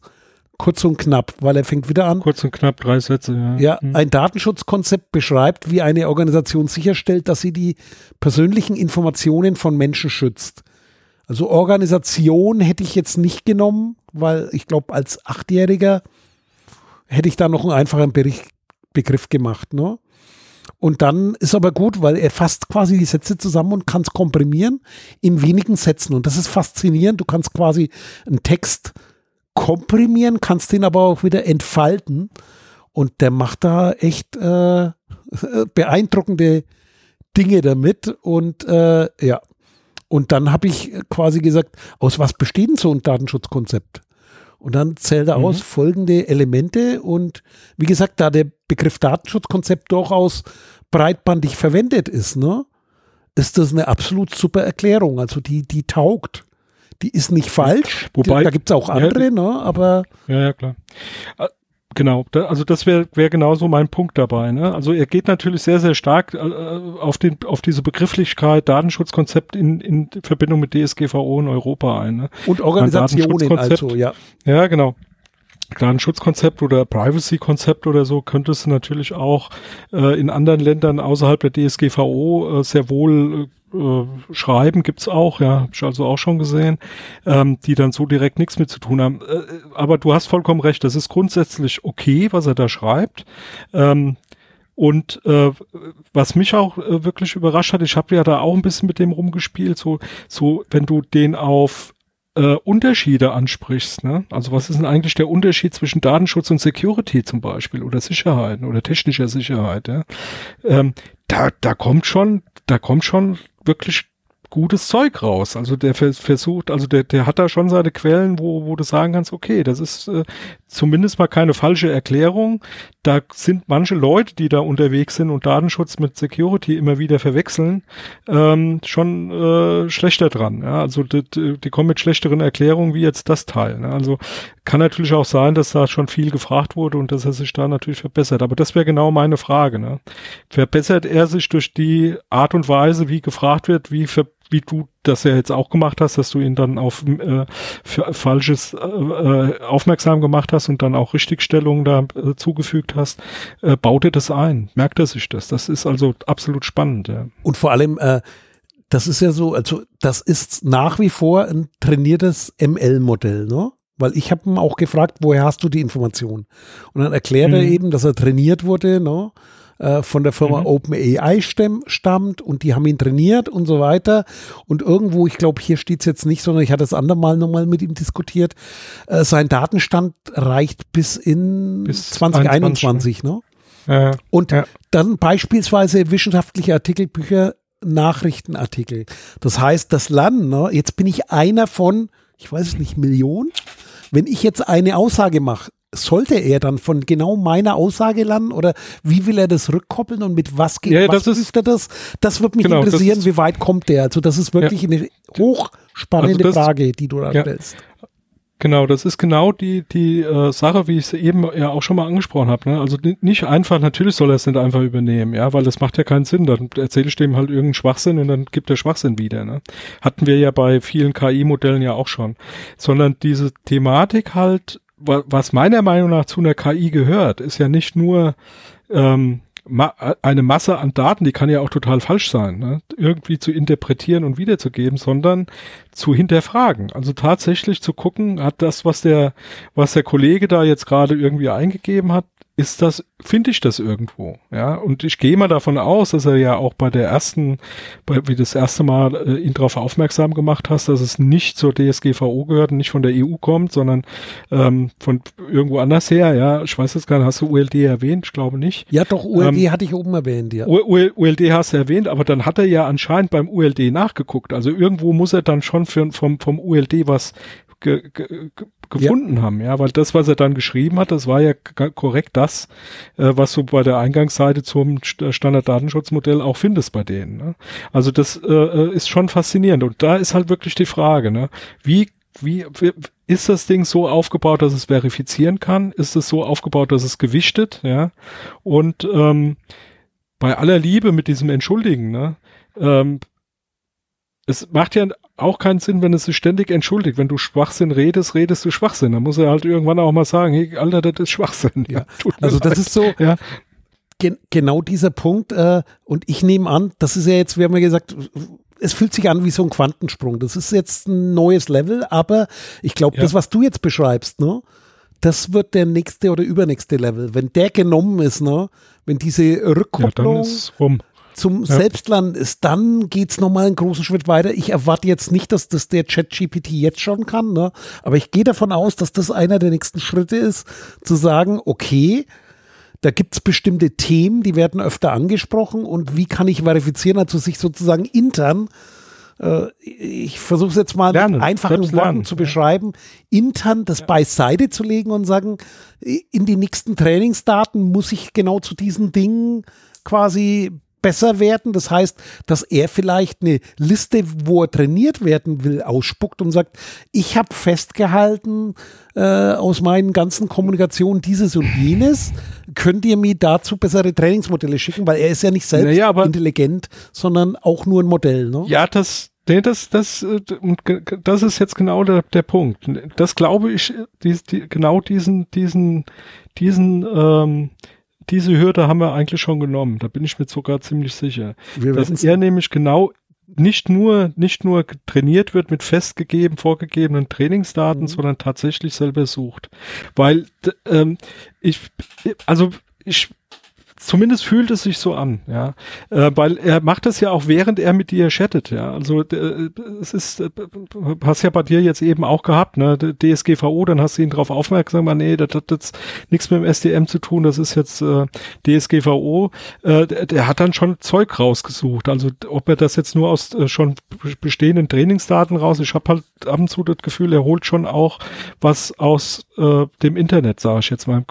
kurz und knapp, weil er fängt wieder an. Kurz und knapp, drei Sätze, ja. Ja, mhm. ein Datenschutzkonzept beschreibt, wie eine Organisation sicherstellt, dass sie die persönlichen Informationen von Menschen schützt. Also Organisation hätte ich jetzt nicht genommen, weil ich glaube, als Achtjähriger hätte ich da noch einen einfachen Bericht, Begriff gemacht, ne? Und dann ist aber gut, weil er fasst quasi die Sätze zusammen und kann es komprimieren in wenigen Sätzen. Und das ist faszinierend. Du kannst quasi einen Text komprimieren, kannst den aber auch wieder entfalten. Und der macht da echt äh, beeindruckende Dinge damit. Und äh, ja, und dann habe ich quasi gesagt, aus was besteht denn so ein Datenschutzkonzept? Und dann zählt er mhm. aus folgende Elemente. Und wie gesagt, da der Begriff Datenschutzkonzept durchaus breitbandig verwendet ist, ne, ist das eine absolut super Erklärung. Also die, die taugt. Die ist nicht falsch. Wobei, da gibt es auch andere, ja, ne? Aber. Ja, ja, klar. Genau, da, also das wäre wär genauso mein Punkt dabei. Ne? Also er geht natürlich sehr, sehr stark äh, auf, den, auf diese Begrifflichkeit Datenschutzkonzept in, in Verbindung mit DSGVO in Europa ein. Ne? Und Organisationen also, ja. Ja, genau. Datenschutzkonzept oder Privacy-Konzept oder so könntest du natürlich auch äh, in anderen Ländern außerhalb der DSGVO äh, sehr wohl äh, schreiben, gibt's auch, ja, hab ich also auch schon gesehen, ähm, die dann so direkt nichts mit zu tun haben. Äh, aber du hast vollkommen recht, das ist grundsätzlich okay, was er da schreibt. Ähm, und äh, was mich auch äh, wirklich überrascht hat, ich habe ja da auch ein bisschen mit dem rumgespielt, so, so wenn du den auf äh, Unterschiede ansprichst. Ne? Also was ist denn eigentlich der Unterschied zwischen Datenschutz und Security zum Beispiel oder Sicherheit oder technischer Sicherheit? Ja? Ähm, da, da kommt schon, da kommt schon wirklich gutes Zeug raus. Also der versucht, also der, der hat da schon seine Quellen, wo, wo du sagen kannst, okay, das ist äh, zumindest mal keine falsche Erklärung. Da sind manche Leute, die da unterwegs sind und Datenschutz mit Security immer wieder verwechseln, ähm, schon äh, schlechter dran. Ja? Also die, die kommen mit schlechteren Erklärungen wie jetzt das Teil. Ne? Also kann natürlich auch sein, dass da schon viel gefragt wurde und dass er sich da natürlich verbessert. Aber das wäre genau meine Frage. Ne? Verbessert er sich durch die Art und Weise, wie gefragt wird, wie wie du das ja jetzt auch gemacht hast, dass du ihn dann auf äh, Falsches äh, äh, aufmerksam gemacht hast und dann auch Richtigstellungen da äh, zugefügt hast, äh, baut er das ein, merkt er sich das. Das ist also absolut spannend. Ja. Und vor allem, äh, das ist ja so, also das ist nach wie vor ein trainiertes ML-Modell, ne? Weil ich habe ihn auch gefragt, woher hast du die Information? Und dann erklärt mhm. er eben, dass er trainiert wurde, ne? Äh, von der Firma mhm. OpenAI stammt und die haben ihn trainiert und so weiter. Und irgendwo, ich glaube, hier steht es jetzt nicht, sondern ich hatte es andermal nochmal mit ihm diskutiert, äh, sein Datenstand reicht bis in bis 2021, 21. ne? Ja, und ja. dann beispielsweise wissenschaftliche Artikelbücher, Nachrichtenartikel. Das heißt, das Land, ne, jetzt bin ich einer von, ich weiß es nicht, Millionen. Wenn ich jetzt eine Aussage mache, sollte er dann von genau meiner Aussage lernen oder wie will er das rückkoppeln und mit was geht ja, was das ist, er das? Das würde mich genau, interessieren, wie weit kommt der? Also das ist wirklich ja. eine hochspannende also das, Frage, die du da ja. stellst. Genau, das ist genau die, die äh, Sache, wie ich es eben ja auch schon mal angesprochen habe. Ne? Also nicht einfach, natürlich soll er es nicht einfach übernehmen, ja, weil das macht ja keinen Sinn. Dann erzähle ich dem halt irgendeinen Schwachsinn und dann gibt der Schwachsinn wieder. Ne? Hatten wir ja bei vielen KI-Modellen ja auch schon. Sondern diese Thematik halt was meiner Meinung nach zu einer KI gehört, ist ja nicht nur ähm, ma eine Masse an Daten, die kann ja auch total falsch sein, ne? irgendwie zu interpretieren und wiederzugeben, sondern zu hinterfragen. Also tatsächlich zu gucken, hat das, was der, was der Kollege da jetzt gerade irgendwie eingegeben hat, ist das, finde ich das irgendwo, ja. Und ich gehe mal davon aus, dass er ja auch bei der ersten, bei, wie das erste Mal äh, ihn darauf aufmerksam gemacht hast, dass es nicht zur DSGVO gehört und nicht von der EU kommt, sondern ähm, von irgendwo anders her, ja. Ich weiß jetzt gar nicht, hast du ULD erwähnt? Ich glaube nicht. Ja, doch, ULD ähm, hatte ich oben erwähnt, ja. ULD hast du erwähnt, aber dann hat er ja anscheinend beim ULD nachgeguckt. Also irgendwo muss er dann schon für, vom, vom ULD was ge, ge, gefunden ja. haben, ja, weil das, was er dann geschrieben hat, das war ja korrekt das, äh, was du bei der Eingangsseite zum Standarddatenschutzmodell auch findest bei denen. Ne? Also das äh, äh, ist schon faszinierend und da ist halt wirklich die Frage, ne? wie wie, wie ist das Ding so aufgebaut, dass es verifizieren kann? Ist es so aufgebaut, dass es gewichtet? Ja. Und ähm, bei aller Liebe mit diesem Entschuldigen, ne? Ähm, es macht ja auch keinen Sinn, wenn es sich ständig entschuldigt. Wenn du Schwachsinn redest, redest du Schwachsinn. Da muss er halt irgendwann auch mal sagen, hey, Alter, das ist Schwachsinn. Ja, [LAUGHS] also das leid. ist so, ja. Gen genau dieser Punkt. Äh, und ich nehme an, das ist ja jetzt, wir haben ja gesagt, es fühlt sich an wie so ein Quantensprung. Das ist jetzt ein neues Level, aber ich glaube, ja. das, was du jetzt beschreibst, ne, das wird der nächste oder übernächste Level. Wenn der genommen ist, ne, wenn diese Rückkopplung ja, zum ja. Selbstlernen ist, dann geht es nochmal einen großen Schritt weiter. Ich erwarte jetzt nicht, dass das der Chat-GPT jetzt schon kann, ne? aber ich gehe davon aus, dass das einer der nächsten Schritte ist, zu sagen, okay, da gibt es bestimmte Themen, die werden öfter angesprochen und wie kann ich verifizieren, also sich sozusagen intern äh, ich versuche es jetzt mal lernen, mit einfachen Worten zu beschreiben, intern das ja. beiseite zu legen und sagen, in die nächsten Trainingsdaten muss ich genau zu diesen Dingen quasi besser werden. Das heißt, dass er vielleicht eine Liste, wo er trainiert werden will, ausspuckt und sagt, ich habe festgehalten äh, aus meinen ganzen Kommunikationen dieses und jenes. Könnt ihr mir dazu bessere Trainingsmodelle schicken? Weil er ist ja nicht selbst naja, intelligent, sondern auch nur ein Modell. Ne? Ja, das, Nee, das, das, das ist jetzt genau der, der Punkt. Das glaube ich, die, die, genau diesen, diesen, diesen, ähm, diese Hürde haben wir eigentlich schon genommen. Da bin ich mir sogar ziemlich sicher. Wir dass er nämlich genau nicht nur, nicht nur trainiert wird mit festgegeben, vorgegebenen Trainingsdaten, mhm. sondern tatsächlich selber sucht. Weil ähm, ich, also ich zumindest fühlt es sich so an, ja, äh, weil er macht das ja auch während er mit dir chattet, ja, also äh, es ist, äh, hast ja bei dir jetzt eben auch gehabt, ne, DSGVO, dann hast du ihn darauf aufmerksam gemacht, nee, das hat jetzt nichts mit dem SDM zu tun, das ist jetzt äh, DSGVO, äh, der, der, hat dann schon Zeug rausgesucht, also ob er das jetzt nur aus äh, schon bestehenden Trainingsdaten raus, ich habe halt ab und zu das Gefühl, er holt schon auch was aus äh, dem Internet, sage ich jetzt mal,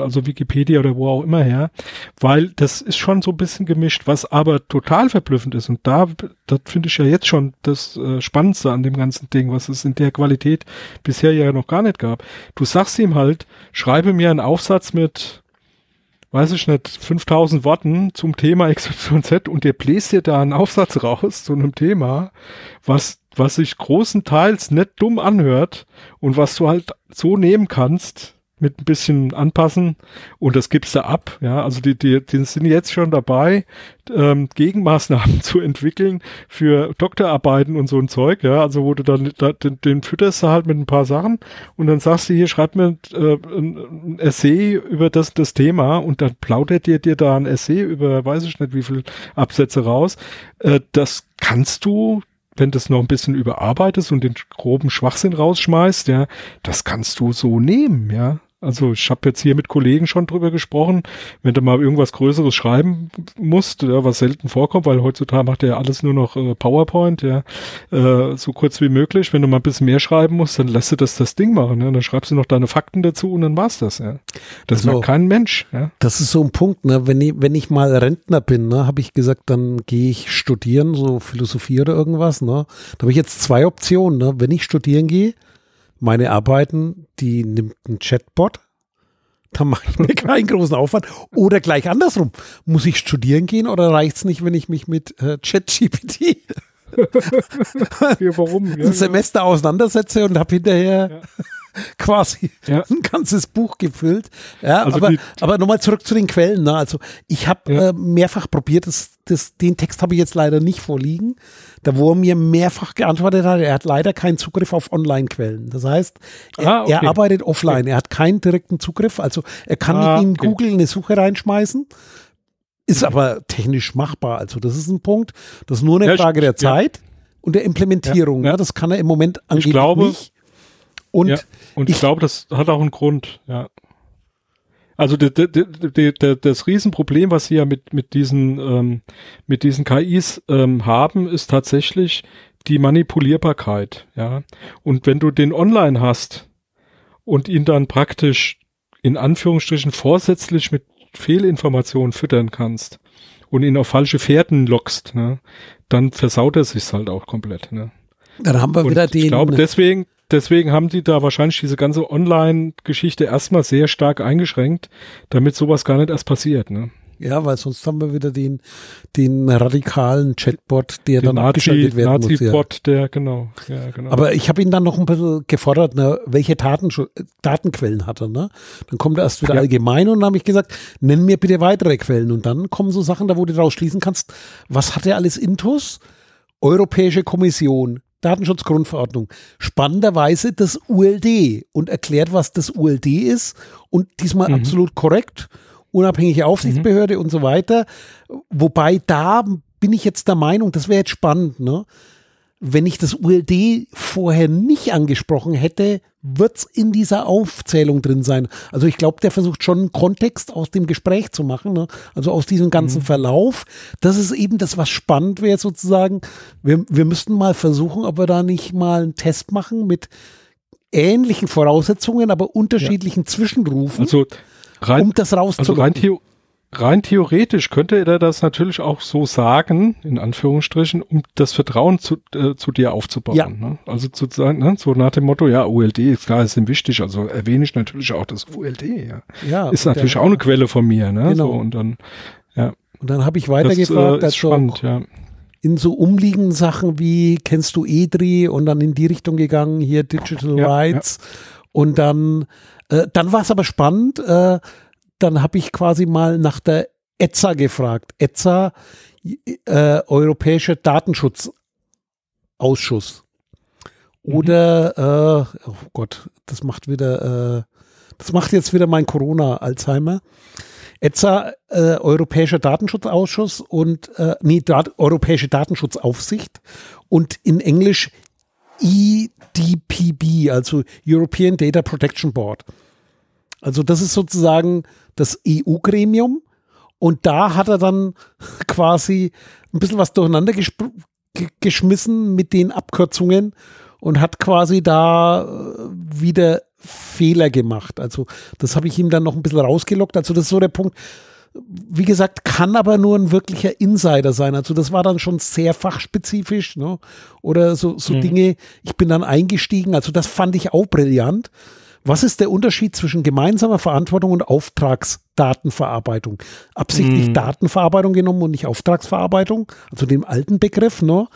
also Wikipedia oder wo auch immer her, weil das ist schon so ein bisschen gemischt, was aber total verblüffend ist und da, das finde ich ja jetzt schon das äh, Spannendste an dem ganzen Ding, was es in der Qualität bisher ja noch gar nicht gab. Du sagst ihm halt, schreibe mir einen Aufsatz mit weiß ich nicht, 5000 Worten zum Thema [LAUGHS] XYZ und der bläst dir da einen Aufsatz raus zu einem Thema, was, was sich großenteils nicht dumm anhört und was du halt so nehmen kannst, mit ein bisschen anpassen und das gibst du ab. Ja, also die, die, die sind jetzt schon dabei, ähm, Gegenmaßnahmen [LAUGHS] zu entwickeln für Doktorarbeiten und so ein Zeug. Ja, also wo du dann da, den, den fütterst du halt mit ein paar Sachen und dann sagst du hier, schreib mir äh, ein, Essay über das, das Thema und dann plaudert dir dir da ein Essay über, weiß ich nicht, wie viel Absätze raus. Äh, das kannst du wenn du es noch ein bisschen überarbeitest und den groben Schwachsinn rausschmeißt, ja, das kannst du so nehmen, ja. Also ich habe jetzt hier mit Kollegen schon drüber gesprochen, wenn du mal irgendwas Größeres schreiben musst, ja, was selten vorkommt, weil heutzutage macht er ja alles nur noch äh, PowerPoint, ja, äh, so kurz wie möglich. Wenn du mal ein bisschen mehr schreiben musst, dann lässt du das das Ding machen, ja. Dann schreibst du noch deine Fakten dazu und dann war's das, ja. Das also, macht kein Mensch, ja. Das ist so ein Punkt, ne? Wenn ich, wenn ich mal Rentner bin, ne, habe ich gesagt, dann gehe ich studieren, so Philosophie oder irgendwas, ne. Da habe ich jetzt zwei Optionen, ne. Wenn ich studieren gehe, meine Arbeiten, die nimmt ein Chatbot, da mache ich mir [LAUGHS] keinen großen Aufwand. Oder gleich andersrum. Muss ich studieren gehen oder reicht es nicht, wenn ich mich mit äh, ChatGPT [LAUGHS] ja? Ja, ein Semester auseinandersetze und habe hinterher [LAUGHS] quasi ja. ein ganzes Buch gefüllt. Ja, also aber, aber nochmal zurück zu den Quellen. Ne? Also ich habe ja. äh, mehrfach probiert, das, das, den Text habe ich jetzt leider nicht vorliegen, da wo er mir mehrfach geantwortet hat, er hat leider keinen Zugriff auf Online-Quellen. Das heißt, er, ah, okay. er arbeitet offline, okay. er hat keinen direkten Zugriff, also er kann ah, nicht in okay. Google eine Suche reinschmeißen. Ist mhm. aber technisch machbar. Also das ist ein Punkt. Das ist nur eine ja, Frage der Zeit und der Implementierung. Ja, Das kann er im Moment angeblich ich glaube, nicht. Und, ja, und ich, ich glaube, das hat auch einen Grund, ja. Also de, de, de, das Riesenproblem, was sie ja mit, mit diesen, ähm, mit diesen KIs ähm, haben, ist tatsächlich die Manipulierbarkeit, ja. Und wenn du den online hast und ihn dann praktisch in Anführungsstrichen vorsätzlich mit Fehlinformationen füttern kannst und ihn auf falsche Fährten lockst, ne, dann versaut er sich halt auch komplett, ne. Dann haben wir und wieder den. Ich glaube, deswegen, deswegen haben die da wahrscheinlich diese ganze Online-Geschichte erstmal sehr stark eingeschränkt, damit sowas gar nicht erst passiert. Ne? Ja, weil sonst haben wir wieder den, den radikalen Chatbot, der den dann Nazi, abgeschaltet werden Nazi muss. Nazi-Bot, ja. der, genau, ja, genau. Aber ich habe ihn dann noch ein bisschen gefordert, ne, welche Daten, Datenquellen hat er. Ne? Dann kommt er erst wieder ja. allgemein und dann habe ich gesagt, nenn mir bitte weitere Quellen. Und dann kommen so Sachen, da wo du daraus schließen kannst, was hat er alles intus? Europäische Kommission, Datenschutzgrundverordnung. Spannenderweise das ULD und erklärt, was das ULD ist und diesmal mhm. absolut korrekt, unabhängige Aufsichtsbehörde mhm. und so weiter. Wobei da bin ich jetzt der Meinung, das wäre jetzt spannend, ne? Wenn ich das ULD vorher nicht angesprochen hätte, wird es in dieser Aufzählung drin sein. Also ich glaube, der versucht schon einen Kontext aus dem Gespräch zu machen, ne? also aus diesem ganzen mhm. Verlauf. Das ist eben das, was spannend wäre sozusagen. Wir, wir müssten mal versuchen, ob wir da nicht mal einen Test machen mit ähnlichen Voraussetzungen, aber unterschiedlichen ja. Zwischenrufen, also rein, um das rauszufinden. Also rein theoretisch könnte er das natürlich auch so sagen, in Anführungsstrichen, um das Vertrauen zu, äh, zu dir aufzubauen. Ja. Ne? Also zu sagen, ne? so nach dem Motto, ja, ULD ist klar, ist ihm wichtig, also erwähne ich natürlich auch das ULD, ja. ja ist natürlich der, auch eine Quelle von mir, ne? Genau. So, und dann, ja. Und dann habe ich weitergefragt, das, äh, ist spannend, ja. In so umliegenden Sachen wie, kennst du EDRI und dann in die Richtung gegangen, hier Digital ja, Rights. Ja. Und dann, äh, dann war es aber spannend, äh, dann habe ich quasi mal nach der ETSA gefragt. ETSA, äh, Europäischer Datenschutzausschuss. Oder, mhm. äh, oh Gott, das macht wieder, äh, das macht jetzt wieder mein Corona-Alzheimer. ETSA, äh, Europäischer Datenschutzausschuss und, äh, nee, Dat Europäische Datenschutzaufsicht und in Englisch EDPB, also European Data Protection Board. Also das ist sozusagen das EU-Gremium. Und da hat er dann [LAUGHS] quasi ein bisschen was durcheinander geschmissen mit den Abkürzungen und hat quasi da äh, wieder Fehler gemacht. Also das habe ich ihm dann noch ein bisschen rausgelockt. Also das ist so der Punkt. Wie gesagt, kann aber nur ein wirklicher Insider sein. Also das war dann schon sehr fachspezifisch, ne? Oder so, so mhm. Dinge. Ich bin dann eingestiegen. Also das fand ich auch brillant. Was ist der Unterschied zwischen gemeinsamer Verantwortung und Auftragsdatenverarbeitung? Absichtlich mm. Datenverarbeitung genommen und nicht Auftragsverarbeitung, also dem alten Begriff, ne?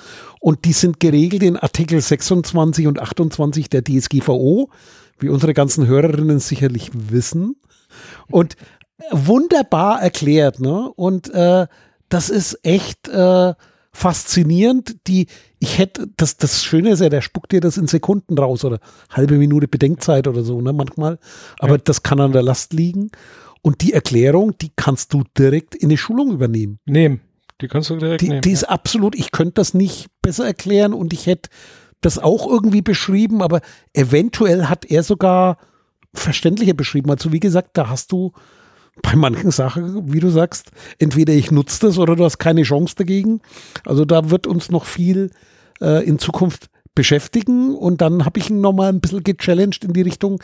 Und die sind geregelt in Artikel 26 und 28 der DSGVO, wie unsere ganzen Hörerinnen sicherlich wissen. Und wunderbar erklärt, ne? Und äh, das ist echt äh, faszinierend. Die, ich hätte, das, das Schöne ist ja, der spuckt dir das in Sekunden raus oder halbe Minute Bedenkzeit oder so, ne, manchmal. Aber ja. das kann an der Last liegen. Und die Erklärung, die kannst du direkt in die Schulung übernehmen. Nehmen. Die kannst du direkt die, nehmen. Die ist absolut, ich könnte das nicht besser erklären und ich hätte das auch irgendwie beschrieben, aber eventuell hat er sogar verständlicher beschrieben. Also wie gesagt, da hast du bei manchen Sachen, wie du sagst, entweder ich nutze das oder du hast keine Chance dagegen. Also da wird uns noch viel äh, in Zukunft beschäftigen und dann habe ich ihn nochmal ein bisschen gechallenged in die Richtung.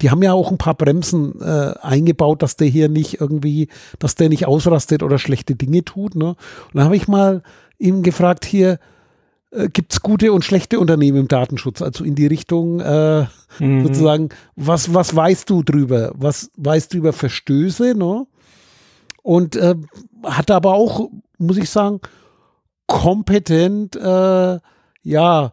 Die haben ja auch ein paar Bremsen äh, eingebaut, dass der hier nicht irgendwie, dass der nicht ausrastet oder schlechte Dinge tut. Ne? Und dann habe ich mal ihm gefragt, hier, äh, gibt es gute und schlechte Unternehmen im Datenschutz, also in die Richtung äh, mhm. sozusagen, was, was weißt du drüber? Was weißt du über Verstöße? Ne? Und äh, hat aber auch, muss ich sagen, kompetent, äh, ja,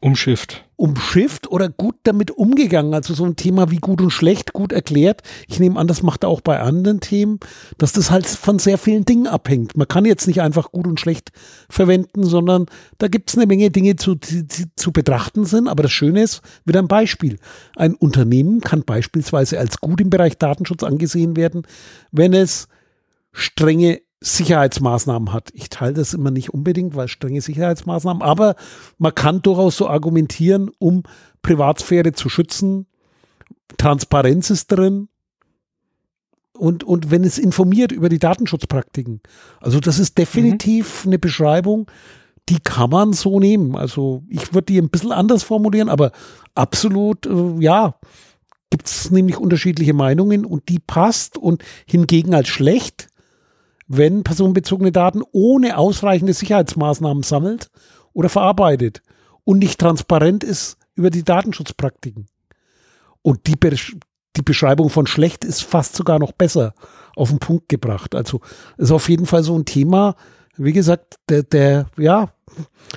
umschifft. Umschifft oder gut damit umgegangen. Also so ein Thema wie gut und schlecht gut erklärt. Ich nehme an, das macht er auch bei anderen Themen, dass das halt von sehr vielen Dingen abhängt. Man kann jetzt nicht einfach gut und schlecht verwenden, sondern da gibt es eine Menge Dinge zu, die, die zu betrachten sind. Aber das Schöne ist, wieder ein Beispiel. Ein Unternehmen kann beispielsweise als gut im Bereich Datenschutz angesehen werden, wenn es strenge Sicherheitsmaßnahmen hat. Ich teile das immer nicht unbedingt, weil strenge Sicherheitsmaßnahmen, aber man kann durchaus so argumentieren, um Privatsphäre zu schützen. Transparenz ist drin. Und, und wenn es informiert über die Datenschutzpraktiken. Also das ist definitiv mhm. eine Beschreibung, die kann man so nehmen. Also ich würde die ein bisschen anders formulieren, aber absolut, äh, ja, gibt es nämlich unterschiedliche Meinungen und die passt und hingegen als schlecht wenn personenbezogene Daten ohne ausreichende Sicherheitsmaßnahmen sammelt oder verarbeitet und nicht transparent ist über die Datenschutzpraktiken. Und die, Be die Beschreibung von schlecht ist fast sogar noch besser auf den Punkt gebracht. Also ist auf jeden Fall so ein Thema, wie gesagt, der, der ja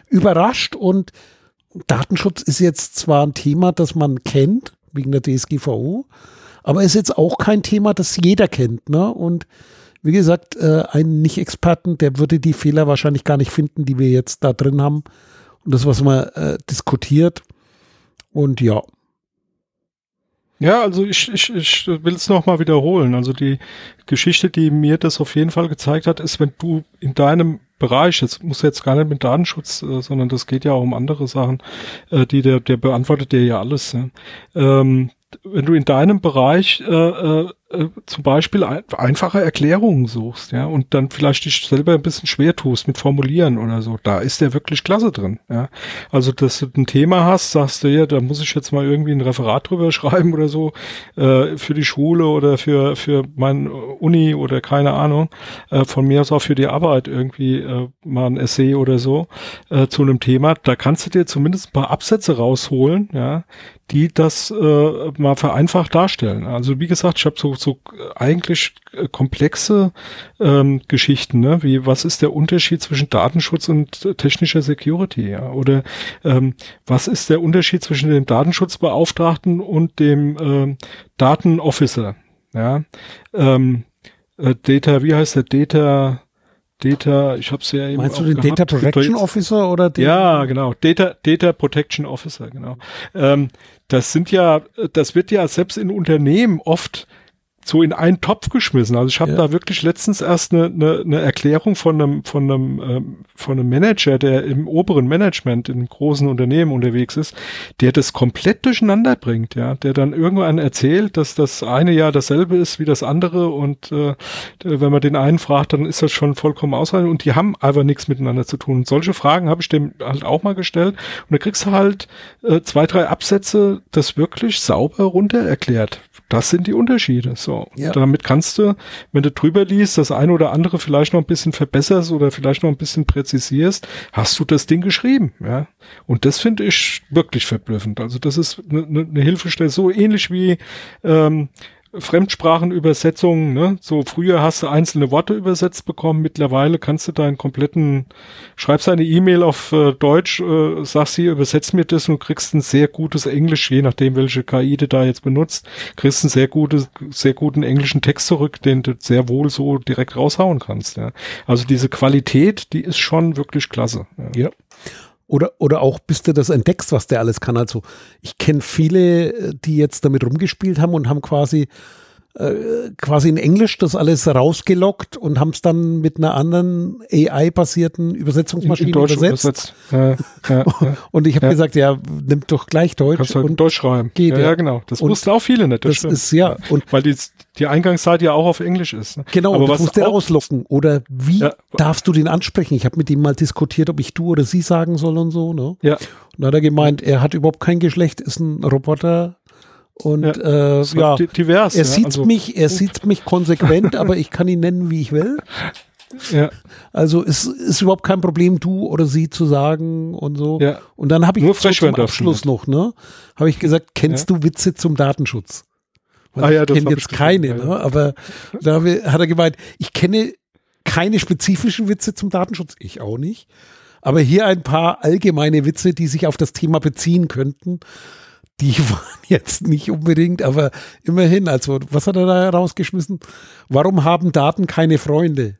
überrascht und Datenschutz ist jetzt zwar ein Thema, das man kennt, wegen der DSGVO, aber ist jetzt auch kein Thema, das jeder kennt. Ne? Und wie gesagt, äh, einen Nicht-Experten, der würde die Fehler wahrscheinlich gar nicht finden, die wir jetzt da drin haben. Und das, was man äh, diskutiert. Und ja. Ja, also ich, ich, ich will es nochmal wiederholen. Also die Geschichte, die mir das auf jeden Fall gezeigt hat, ist, wenn du in deinem Bereich, jetzt muss jetzt gar nicht mit Datenschutz, äh, sondern das geht ja auch um andere Sachen, äh, die der, der beantwortet dir ja alles. Ja. Ähm, wenn du in deinem Bereich äh, äh, zum Beispiel ein, einfache Erklärungen suchst, ja, und dann vielleicht dich selber ein bisschen schwer tust mit Formulieren oder so, da ist der wirklich klasse drin, ja. Also, dass du ein Thema hast, sagst du, ja, da muss ich jetzt mal irgendwie ein Referat drüber [LAUGHS] schreiben oder so, äh, für die Schule oder für, für mein Uni oder keine Ahnung, äh, von mir aus auch für die Arbeit irgendwie äh, mal ein Essay oder so äh, zu einem Thema, da kannst du dir zumindest ein paar Absätze rausholen, ja, die das mal vereinfacht darstellen. Also wie gesagt, ich habe so, so eigentlich komplexe ähm, Geschichten, ne? wie was ist der Unterschied zwischen Datenschutz und technischer Security, ja? Oder ähm, was ist der Unterschied zwischen dem Datenschutzbeauftragten und dem ähm, Datenofficer? Ja, ähm, äh, Data, wie heißt der Data? Data, ich habe es ja eben Meinst du den gehabt. Data Protection Officer oder den? Ja, genau, Data Data Protection Officer, genau. Ähm, das sind ja, das wird ja selbst in Unternehmen oft so in einen Topf geschmissen. Also ich habe ja. da wirklich letztens erst eine, eine, eine Erklärung von einem von einem ähm, von einem Manager, der im oberen Management in einem großen Unternehmen unterwegs ist, der das komplett durcheinander bringt, ja, der dann irgendwann erzählt, dass das eine Jahr dasselbe ist wie das andere und äh, wenn man den einen fragt, dann ist das schon vollkommen ausreichend und die haben einfach nichts miteinander zu tun. Und solche Fragen habe ich dem halt auch mal gestellt und da kriegst du halt äh, zwei, drei Absätze, das wirklich sauber runter erklärt. Das sind die Unterschiede. So, ja. damit kannst du, wenn du drüber liest, das eine oder andere vielleicht noch ein bisschen verbesserst oder vielleicht noch ein bisschen präzisierst, hast du das Ding geschrieben. Ja, und das finde ich wirklich verblüffend. Also das ist eine ne, ne Hilfestelle, so ähnlich wie ähm, Fremdsprachenübersetzungen, ne? So früher hast du einzelne Worte übersetzt bekommen, mittlerweile kannst du deinen kompletten, schreibst eine E-Mail auf äh, Deutsch, äh, sagst sie, übersetzt mir das und kriegst ein sehr gutes Englisch, je nachdem welche KI du da jetzt benutzt, kriegst einen sehr gutes, sehr guten englischen Text zurück, den du sehr wohl so direkt raushauen kannst. Ja? Also diese Qualität, die ist schon wirklich klasse. Ja. ja. Oder, oder auch bis du das entdeckst, was der alles kann. Also ich kenne viele, die jetzt damit rumgespielt haben und haben quasi äh, quasi in Englisch das alles rausgelockt und haben es dann mit einer anderen AI-basierten Übersetzungsmaschine in, in übersetzt. Ja, ja, [LAUGHS] ja. und ich habe gesagt, ja, nimm doch gleich Deutsch. Kannst halt und Deutsch schreiben. Geht, ja, genau. Das wussten auch viele nicht. Das, das ist ja. Und Weil die, die Eingangsseite ja auch auf Englisch ist. Ne? Genau, aber was musst du rauslocken. Oder wie darfst du den ansprechen? Ich habe mit ihm mal diskutiert, ob ich du oder sie sagen soll und so. Ne? Ja. Und da hat er gemeint, er hat überhaupt kein Geschlecht, ist ein Roboter, und ja, äh, ja divers, er sieht also, mich, er sieht mich konsequent, aber ich kann ihn nennen, wie ich will. [LAUGHS] Ja. Also es ist überhaupt kein Problem, du oder sie zu sagen und so. Ja. Und dann habe ich Nur so zum Abschluss noch, ne, habe ich gesagt, kennst ja. du Witze zum Datenschutz? Weil ah, ja, ich kenne jetzt keine, ne? aber da hat er gemeint, ich kenne keine spezifischen Witze zum Datenschutz, ich auch nicht. Aber hier ein paar allgemeine Witze, die sich auf das Thema beziehen könnten. Die [LAUGHS] waren jetzt nicht unbedingt, aber immerhin. Also, was hat er da rausgeschmissen? Warum haben Daten keine Freunde?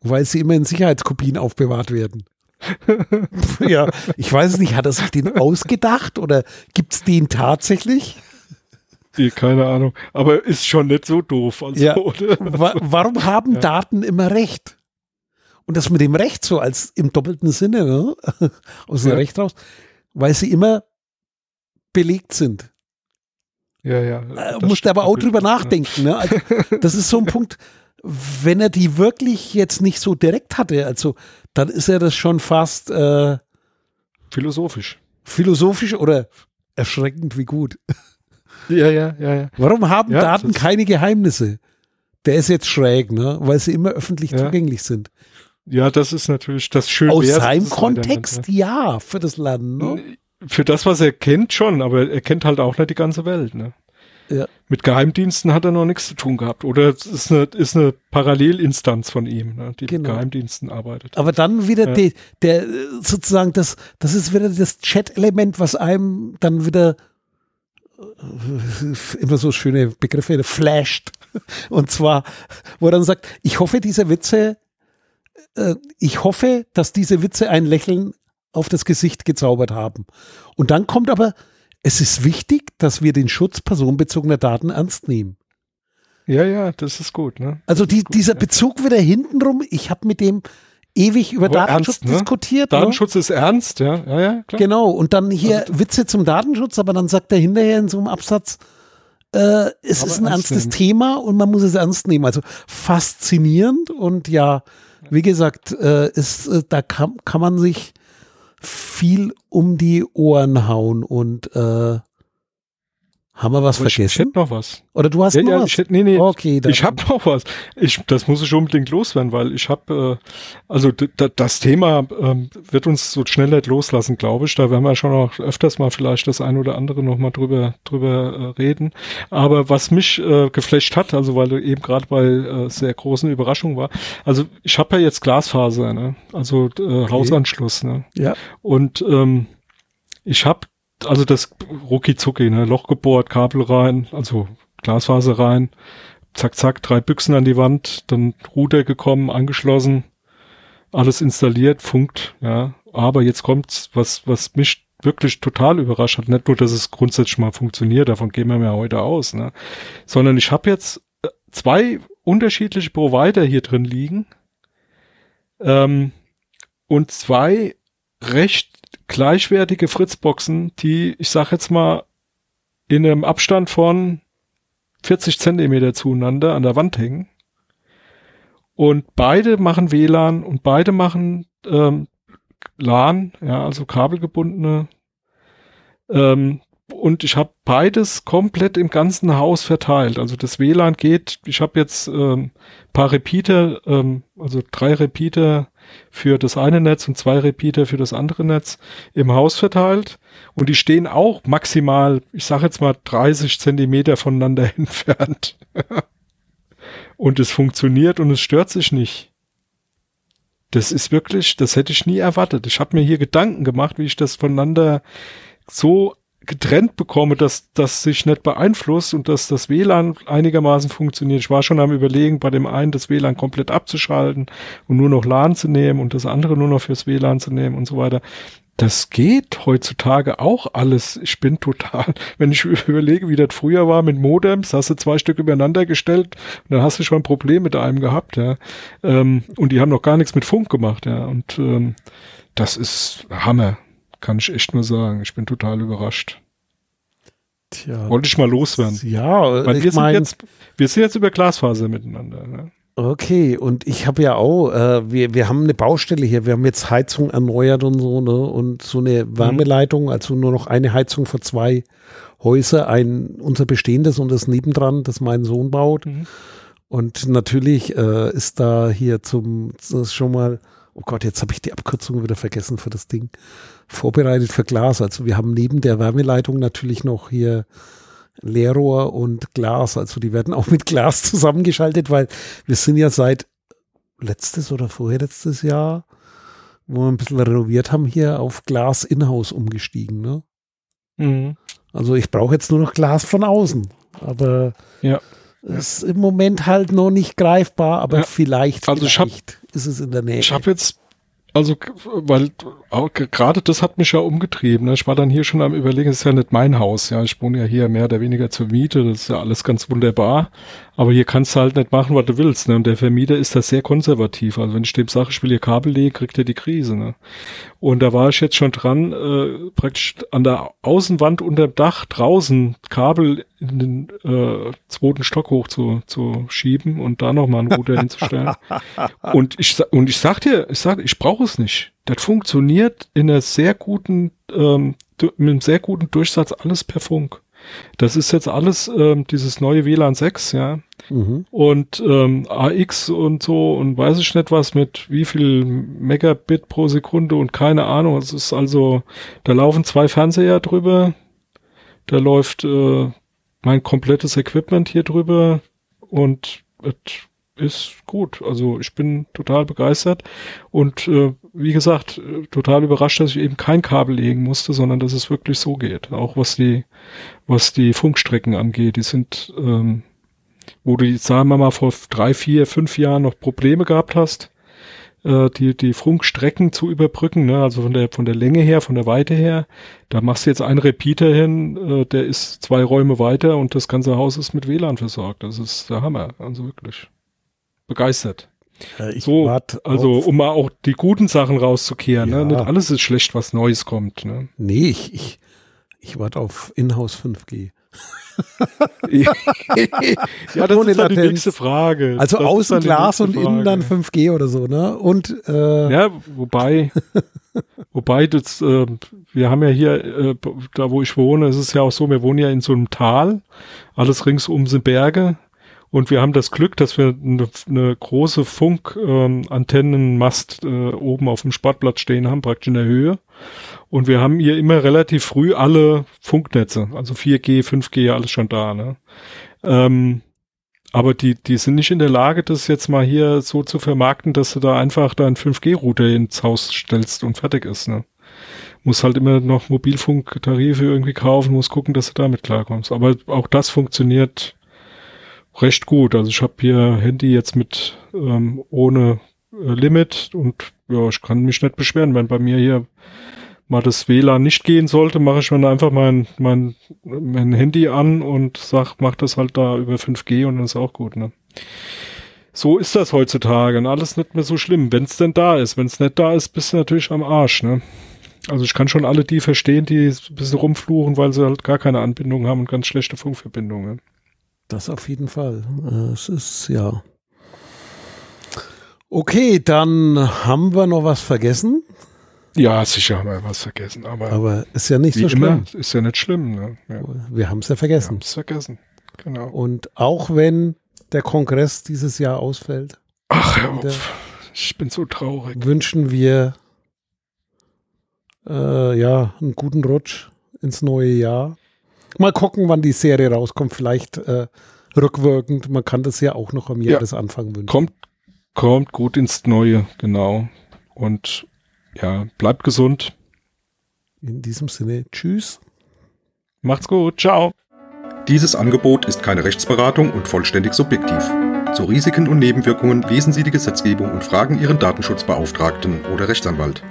Weil sie immer in Sicherheitskopien aufbewahrt werden. [LAUGHS] ja, ich weiß es nicht, hat er sich den ausgedacht oder gibt es den tatsächlich? Nee, keine Ahnung. Aber ist schon nicht so doof. Also, ja. Wa warum haben ja. Daten immer Recht? Und das mit dem Recht so als im doppelten Sinne, ne? [LAUGHS] aus dem ja. Recht raus, weil sie immer belegt sind. Ja, ja. Äh, musst aber auch drüber nachdenken. Ne? Also, [LAUGHS] das ist so ein Punkt, wenn er die wirklich jetzt nicht so direkt hatte, also dann ist er das schon fast äh, philosophisch. Philosophisch oder erschreckend wie gut. Ja, ja, ja, ja. Warum haben ja, Daten keine Geheimnisse? Der ist jetzt schräg, ne? Weil sie immer öffentlich ja. zugänglich sind. Ja, das ist natürlich das Schöne. Aus seinem Kontext, ja, für das Land, ne? Für das, was er kennt, schon, aber er kennt halt auch nicht die ganze Welt, ne? Ja. Mit Geheimdiensten hat er noch nichts zu tun gehabt. Oder es ist eine, ist eine Parallelinstanz von ihm, ne, die genau. mit Geheimdiensten arbeitet. Aber dann wieder ja. die, der sozusagen das, das ist wieder das Chat-Element, was einem dann wieder äh, [LAUGHS] immer so schöne Begriffe, flasht. [LAUGHS] Und zwar, wo er dann sagt, ich hoffe, diese Witze, äh, ich hoffe, dass diese Witze ein Lächeln auf das Gesicht gezaubert haben. Und dann kommt aber es ist wichtig, dass wir den Schutz personenbezogener Daten ernst nehmen. Ja, ja, das ist gut. Ne? Also die, gut, dieser ja. Bezug wieder hintenrum, ich habe mit dem ewig über Aber Datenschutz ernst, ne? diskutiert. Ne? Datenschutz ne? ist ernst, ja, ja, ja, klar. Genau, und dann hier also, Witze zum Datenschutz, aber dann sagt er hinterher in so einem Absatz, äh, es ist ein ernstes nehmen. Thema und man muss es ernst nehmen. Also faszinierend und ja, wie gesagt, äh, ist, äh, da kann, kann man sich viel um die Ohren hauen und äh, haben wir was Aber vergessen? Ich, hätte noch was. Oder du hast ja, noch ja, was? Ich hätte, nee, nee, okay, ich habe noch was. Ich, das muss ich unbedingt loswerden, weil ich habe, äh, also das Thema äh, wird uns so schnell nicht loslassen, glaube ich. Da werden wir schon auch öfters mal vielleicht das ein oder andere noch mal drüber, drüber äh, reden. Aber was mich äh, geflasht hat, also weil du eben gerade bei äh, sehr großen Überraschungen war, also ich habe ja jetzt Glasfaser, ne? also äh, okay. Hausanschluss. Ne? Ja. Und ähm, ich habe also das rucki zucki, ne, Loch gebohrt, Kabel rein, also Glasfaser rein, zack, zack, drei Büchsen an die Wand, dann Router gekommen, angeschlossen, alles installiert, funkt, ja. Aber jetzt kommt's, was, was mich wirklich total überrascht hat, nicht nur, dass es grundsätzlich mal funktioniert, davon gehen wir ja heute aus, ne, sondern ich habe jetzt äh, zwei unterschiedliche Provider hier drin liegen ähm, und zwei recht gleichwertige Fritzboxen, die, ich sag jetzt mal, in einem Abstand von 40 Zentimeter zueinander an der Wand hängen. Und beide machen WLAN und beide machen ähm, LAN, ja, also kabelgebundene. Ähm, und ich habe beides komplett im ganzen Haus verteilt. Also das WLAN geht, ich habe jetzt ähm, paar Repeater, ähm, also drei Repeater für das eine Netz und zwei Repeater für das andere Netz im Haus verteilt. Und die stehen auch maximal, ich sage jetzt mal 30 Zentimeter voneinander [LAUGHS] entfernt. und es funktioniert und es stört sich nicht. Das ist wirklich, das hätte ich nie erwartet. Ich habe mir hier Gedanken gemacht, wie ich das voneinander so getrennt bekomme, dass das sich nicht beeinflusst und dass das WLAN einigermaßen funktioniert. Ich war schon am überlegen, bei dem einen das WLAN komplett abzuschalten und nur noch LAN zu nehmen und das andere nur noch fürs WLAN zu nehmen und so weiter. Das geht heutzutage auch alles. Ich bin total, [LAUGHS] wenn ich überlege, wie das früher war mit Modems, hast du zwei Stück übereinander gestellt und dann hast du schon ein Problem mit einem gehabt, ja. Ähm, und die haben noch gar nichts mit Funk gemacht, ja. Und ähm, das ist Hammer. Kann ich echt nur sagen. Ich bin total überrascht. Tja. Wollte ich mal loswerden. Ja, Weil wir, mein, sind jetzt, wir sind jetzt über Glasfaser miteinander. Ne? Okay, und ich habe ja auch, äh, wir, wir haben eine Baustelle hier, wir haben jetzt Heizung erneuert und so, ne? Und so eine Wärmeleitung, mhm. also nur noch eine Heizung für zwei Häuser, ein unser bestehendes und das nebendran, das mein Sohn baut. Mhm. Und natürlich äh, ist da hier zum schon mal oh Gott, jetzt habe ich die Abkürzung wieder vergessen für das Ding, vorbereitet für Glas. Also wir haben neben der Wärmeleitung natürlich noch hier Leerrohr und Glas. Also die werden auch mit Glas [LAUGHS] zusammengeschaltet, weil wir sind ja seit letztes oder vorletztes Jahr wo wir ein bisschen renoviert haben, hier auf Glas Inhouse umgestiegen. Ne? Mhm. Also ich brauche jetzt nur noch Glas von außen. Aber ja. ist im Moment halt noch nicht greifbar, aber ja. vielleicht, also vielleicht ich hab, ist es in der Nähe. Ich habe jetzt also, weil gerade das hat mich ja umgetrieben. Ne? Ich war dann hier schon am überlegen, es ist ja nicht mein Haus. Ja, ich wohne ja hier mehr oder weniger zur Miete. Das ist ja alles ganz wunderbar. Aber hier kannst du halt nicht machen, was du willst. Ne? Und der Vermieter ist da sehr konservativ. Also wenn ich dem sage, ich will hier Kabel legen, kriegt er die Krise. Ne? Und da war ich jetzt schon dran, äh, praktisch an der Außenwand unter dem Dach draußen Kabel in den äh, zweiten Stock hoch zu, zu schieben und da nochmal einen Router hinzustellen. [LAUGHS] Und ich, und ich sag dir, ich sag, ich brauche es nicht. Das funktioniert in einer sehr guten, ähm, mit einem sehr guten Durchsatz alles per Funk. Das ist jetzt alles ähm, dieses neue WLAN 6, ja. Mhm. Und ähm, AX und so und weiß ich nicht was mit wie viel Megabit pro Sekunde und keine Ahnung. Es ist also, da laufen zwei Fernseher drüber, da läuft äh, mein komplettes Equipment hier drüber und es ist gut. Also ich bin total begeistert und äh, wie gesagt, total überrascht, dass ich eben kein Kabel legen musste, sondern dass es wirklich so geht. Auch was die, was die Funkstrecken angeht. Die sind, ähm, wo du, sagen wir mal, vor drei, vier, fünf Jahren noch Probleme gehabt hast, äh, die, die Funkstrecken zu überbrücken, ne? also von der, von der Länge her, von der Weite her. Da machst du jetzt einen Repeater hin, äh, der ist zwei Räume weiter und das ganze Haus ist mit WLAN versorgt. Das ist der Hammer. Also wirklich begeistert. Äh, so, also um mal auch die guten Sachen rauszukehren. Ne? Ja. Ne? Nicht alles ist schlecht, was Neues kommt. Ne? Nee, ich, ich, ich warte auf Inhouse 5G. [LAUGHS] ja, das Ohne ist halt die nächste Frage. Also das außen Glas und innen dann 5G oder so, ne? Und äh ja, wobei, [LAUGHS] wobei das, äh, wir haben ja hier, äh, da wo ich wohne, ist es ja auch so, wir wohnen ja in so einem Tal, alles ringsum sind Berge und wir haben das Glück, dass wir eine, eine große Funkantennenmast ähm, äh, oben auf dem Sportplatz stehen haben, praktisch in der Höhe. Und wir haben hier immer relativ früh alle Funknetze, also 4G, 5G, alles schon da. Ne? Ähm, aber die, die sind nicht in der Lage, das jetzt mal hier so zu vermarkten, dass du da einfach deinen 5G-Router ins Haus stellst und fertig ist. Ne? Muss halt immer noch Mobilfunktarife irgendwie kaufen, muss gucken, dass du damit klarkommst. Aber auch das funktioniert recht gut. Also ich habe hier Handy jetzt mit ähm, ohne äh, Limit und ja, ich kann mich nicht beschweren, wenn bei mir hier mal das WLAN nicht gehen sollte, mache ich mir einfach mein, mein, mein Handy an und sag, mach das halt da über 5G und dann ist auch gut, ne? So ist das heutzutage und alles nicht mehr so schlimm, wenn es denn da ist. Wenn es nicht da ist, bist du natürlich am Arsch, ne? Also ich kann schon alle die verstehen, die ein bisschen rumfluchen, weil sie halt gar keine Anbindung haben und ganz schlechte Funkverbindungen. Das auf jeden Fall. Äh, es ist ja. Okay, dann haben wir noch was vergessen. Ja, sicher haben wir was vergessen, aber, aber ist ja nicht so schlimm. Immer, ist ja nicht schlimm. Ne? Ja. Wir haben es ja vergessen. Wir haben es vergessen, genau. Und auch wenn der Kongress dieses Jahr ausfällt, ach, hör auf. ich bin so traurig. Wünschen wir äh, ja einen guten Rutsch ins neue Jahr. Mal gucken, wann die Serie rauskommt. Vielleicht äh, rückwirkend. Man kann das ja auch noch am Jahresanfang ja, wünschen. Kommt, kommt gut ins Neue, genau. Und ja, bleibt gesund. In diesem Sinne, tschüss. Macht's gut, ciao. Dieses Angebot ist keine Rechtsberatung und vollständig subjektiv. Zu Risiken und Nebenwirkungen lesen Sie die Gesetzgebung und fragen Ihren Datenschutzbeauftragten oder Rechtsanwalt.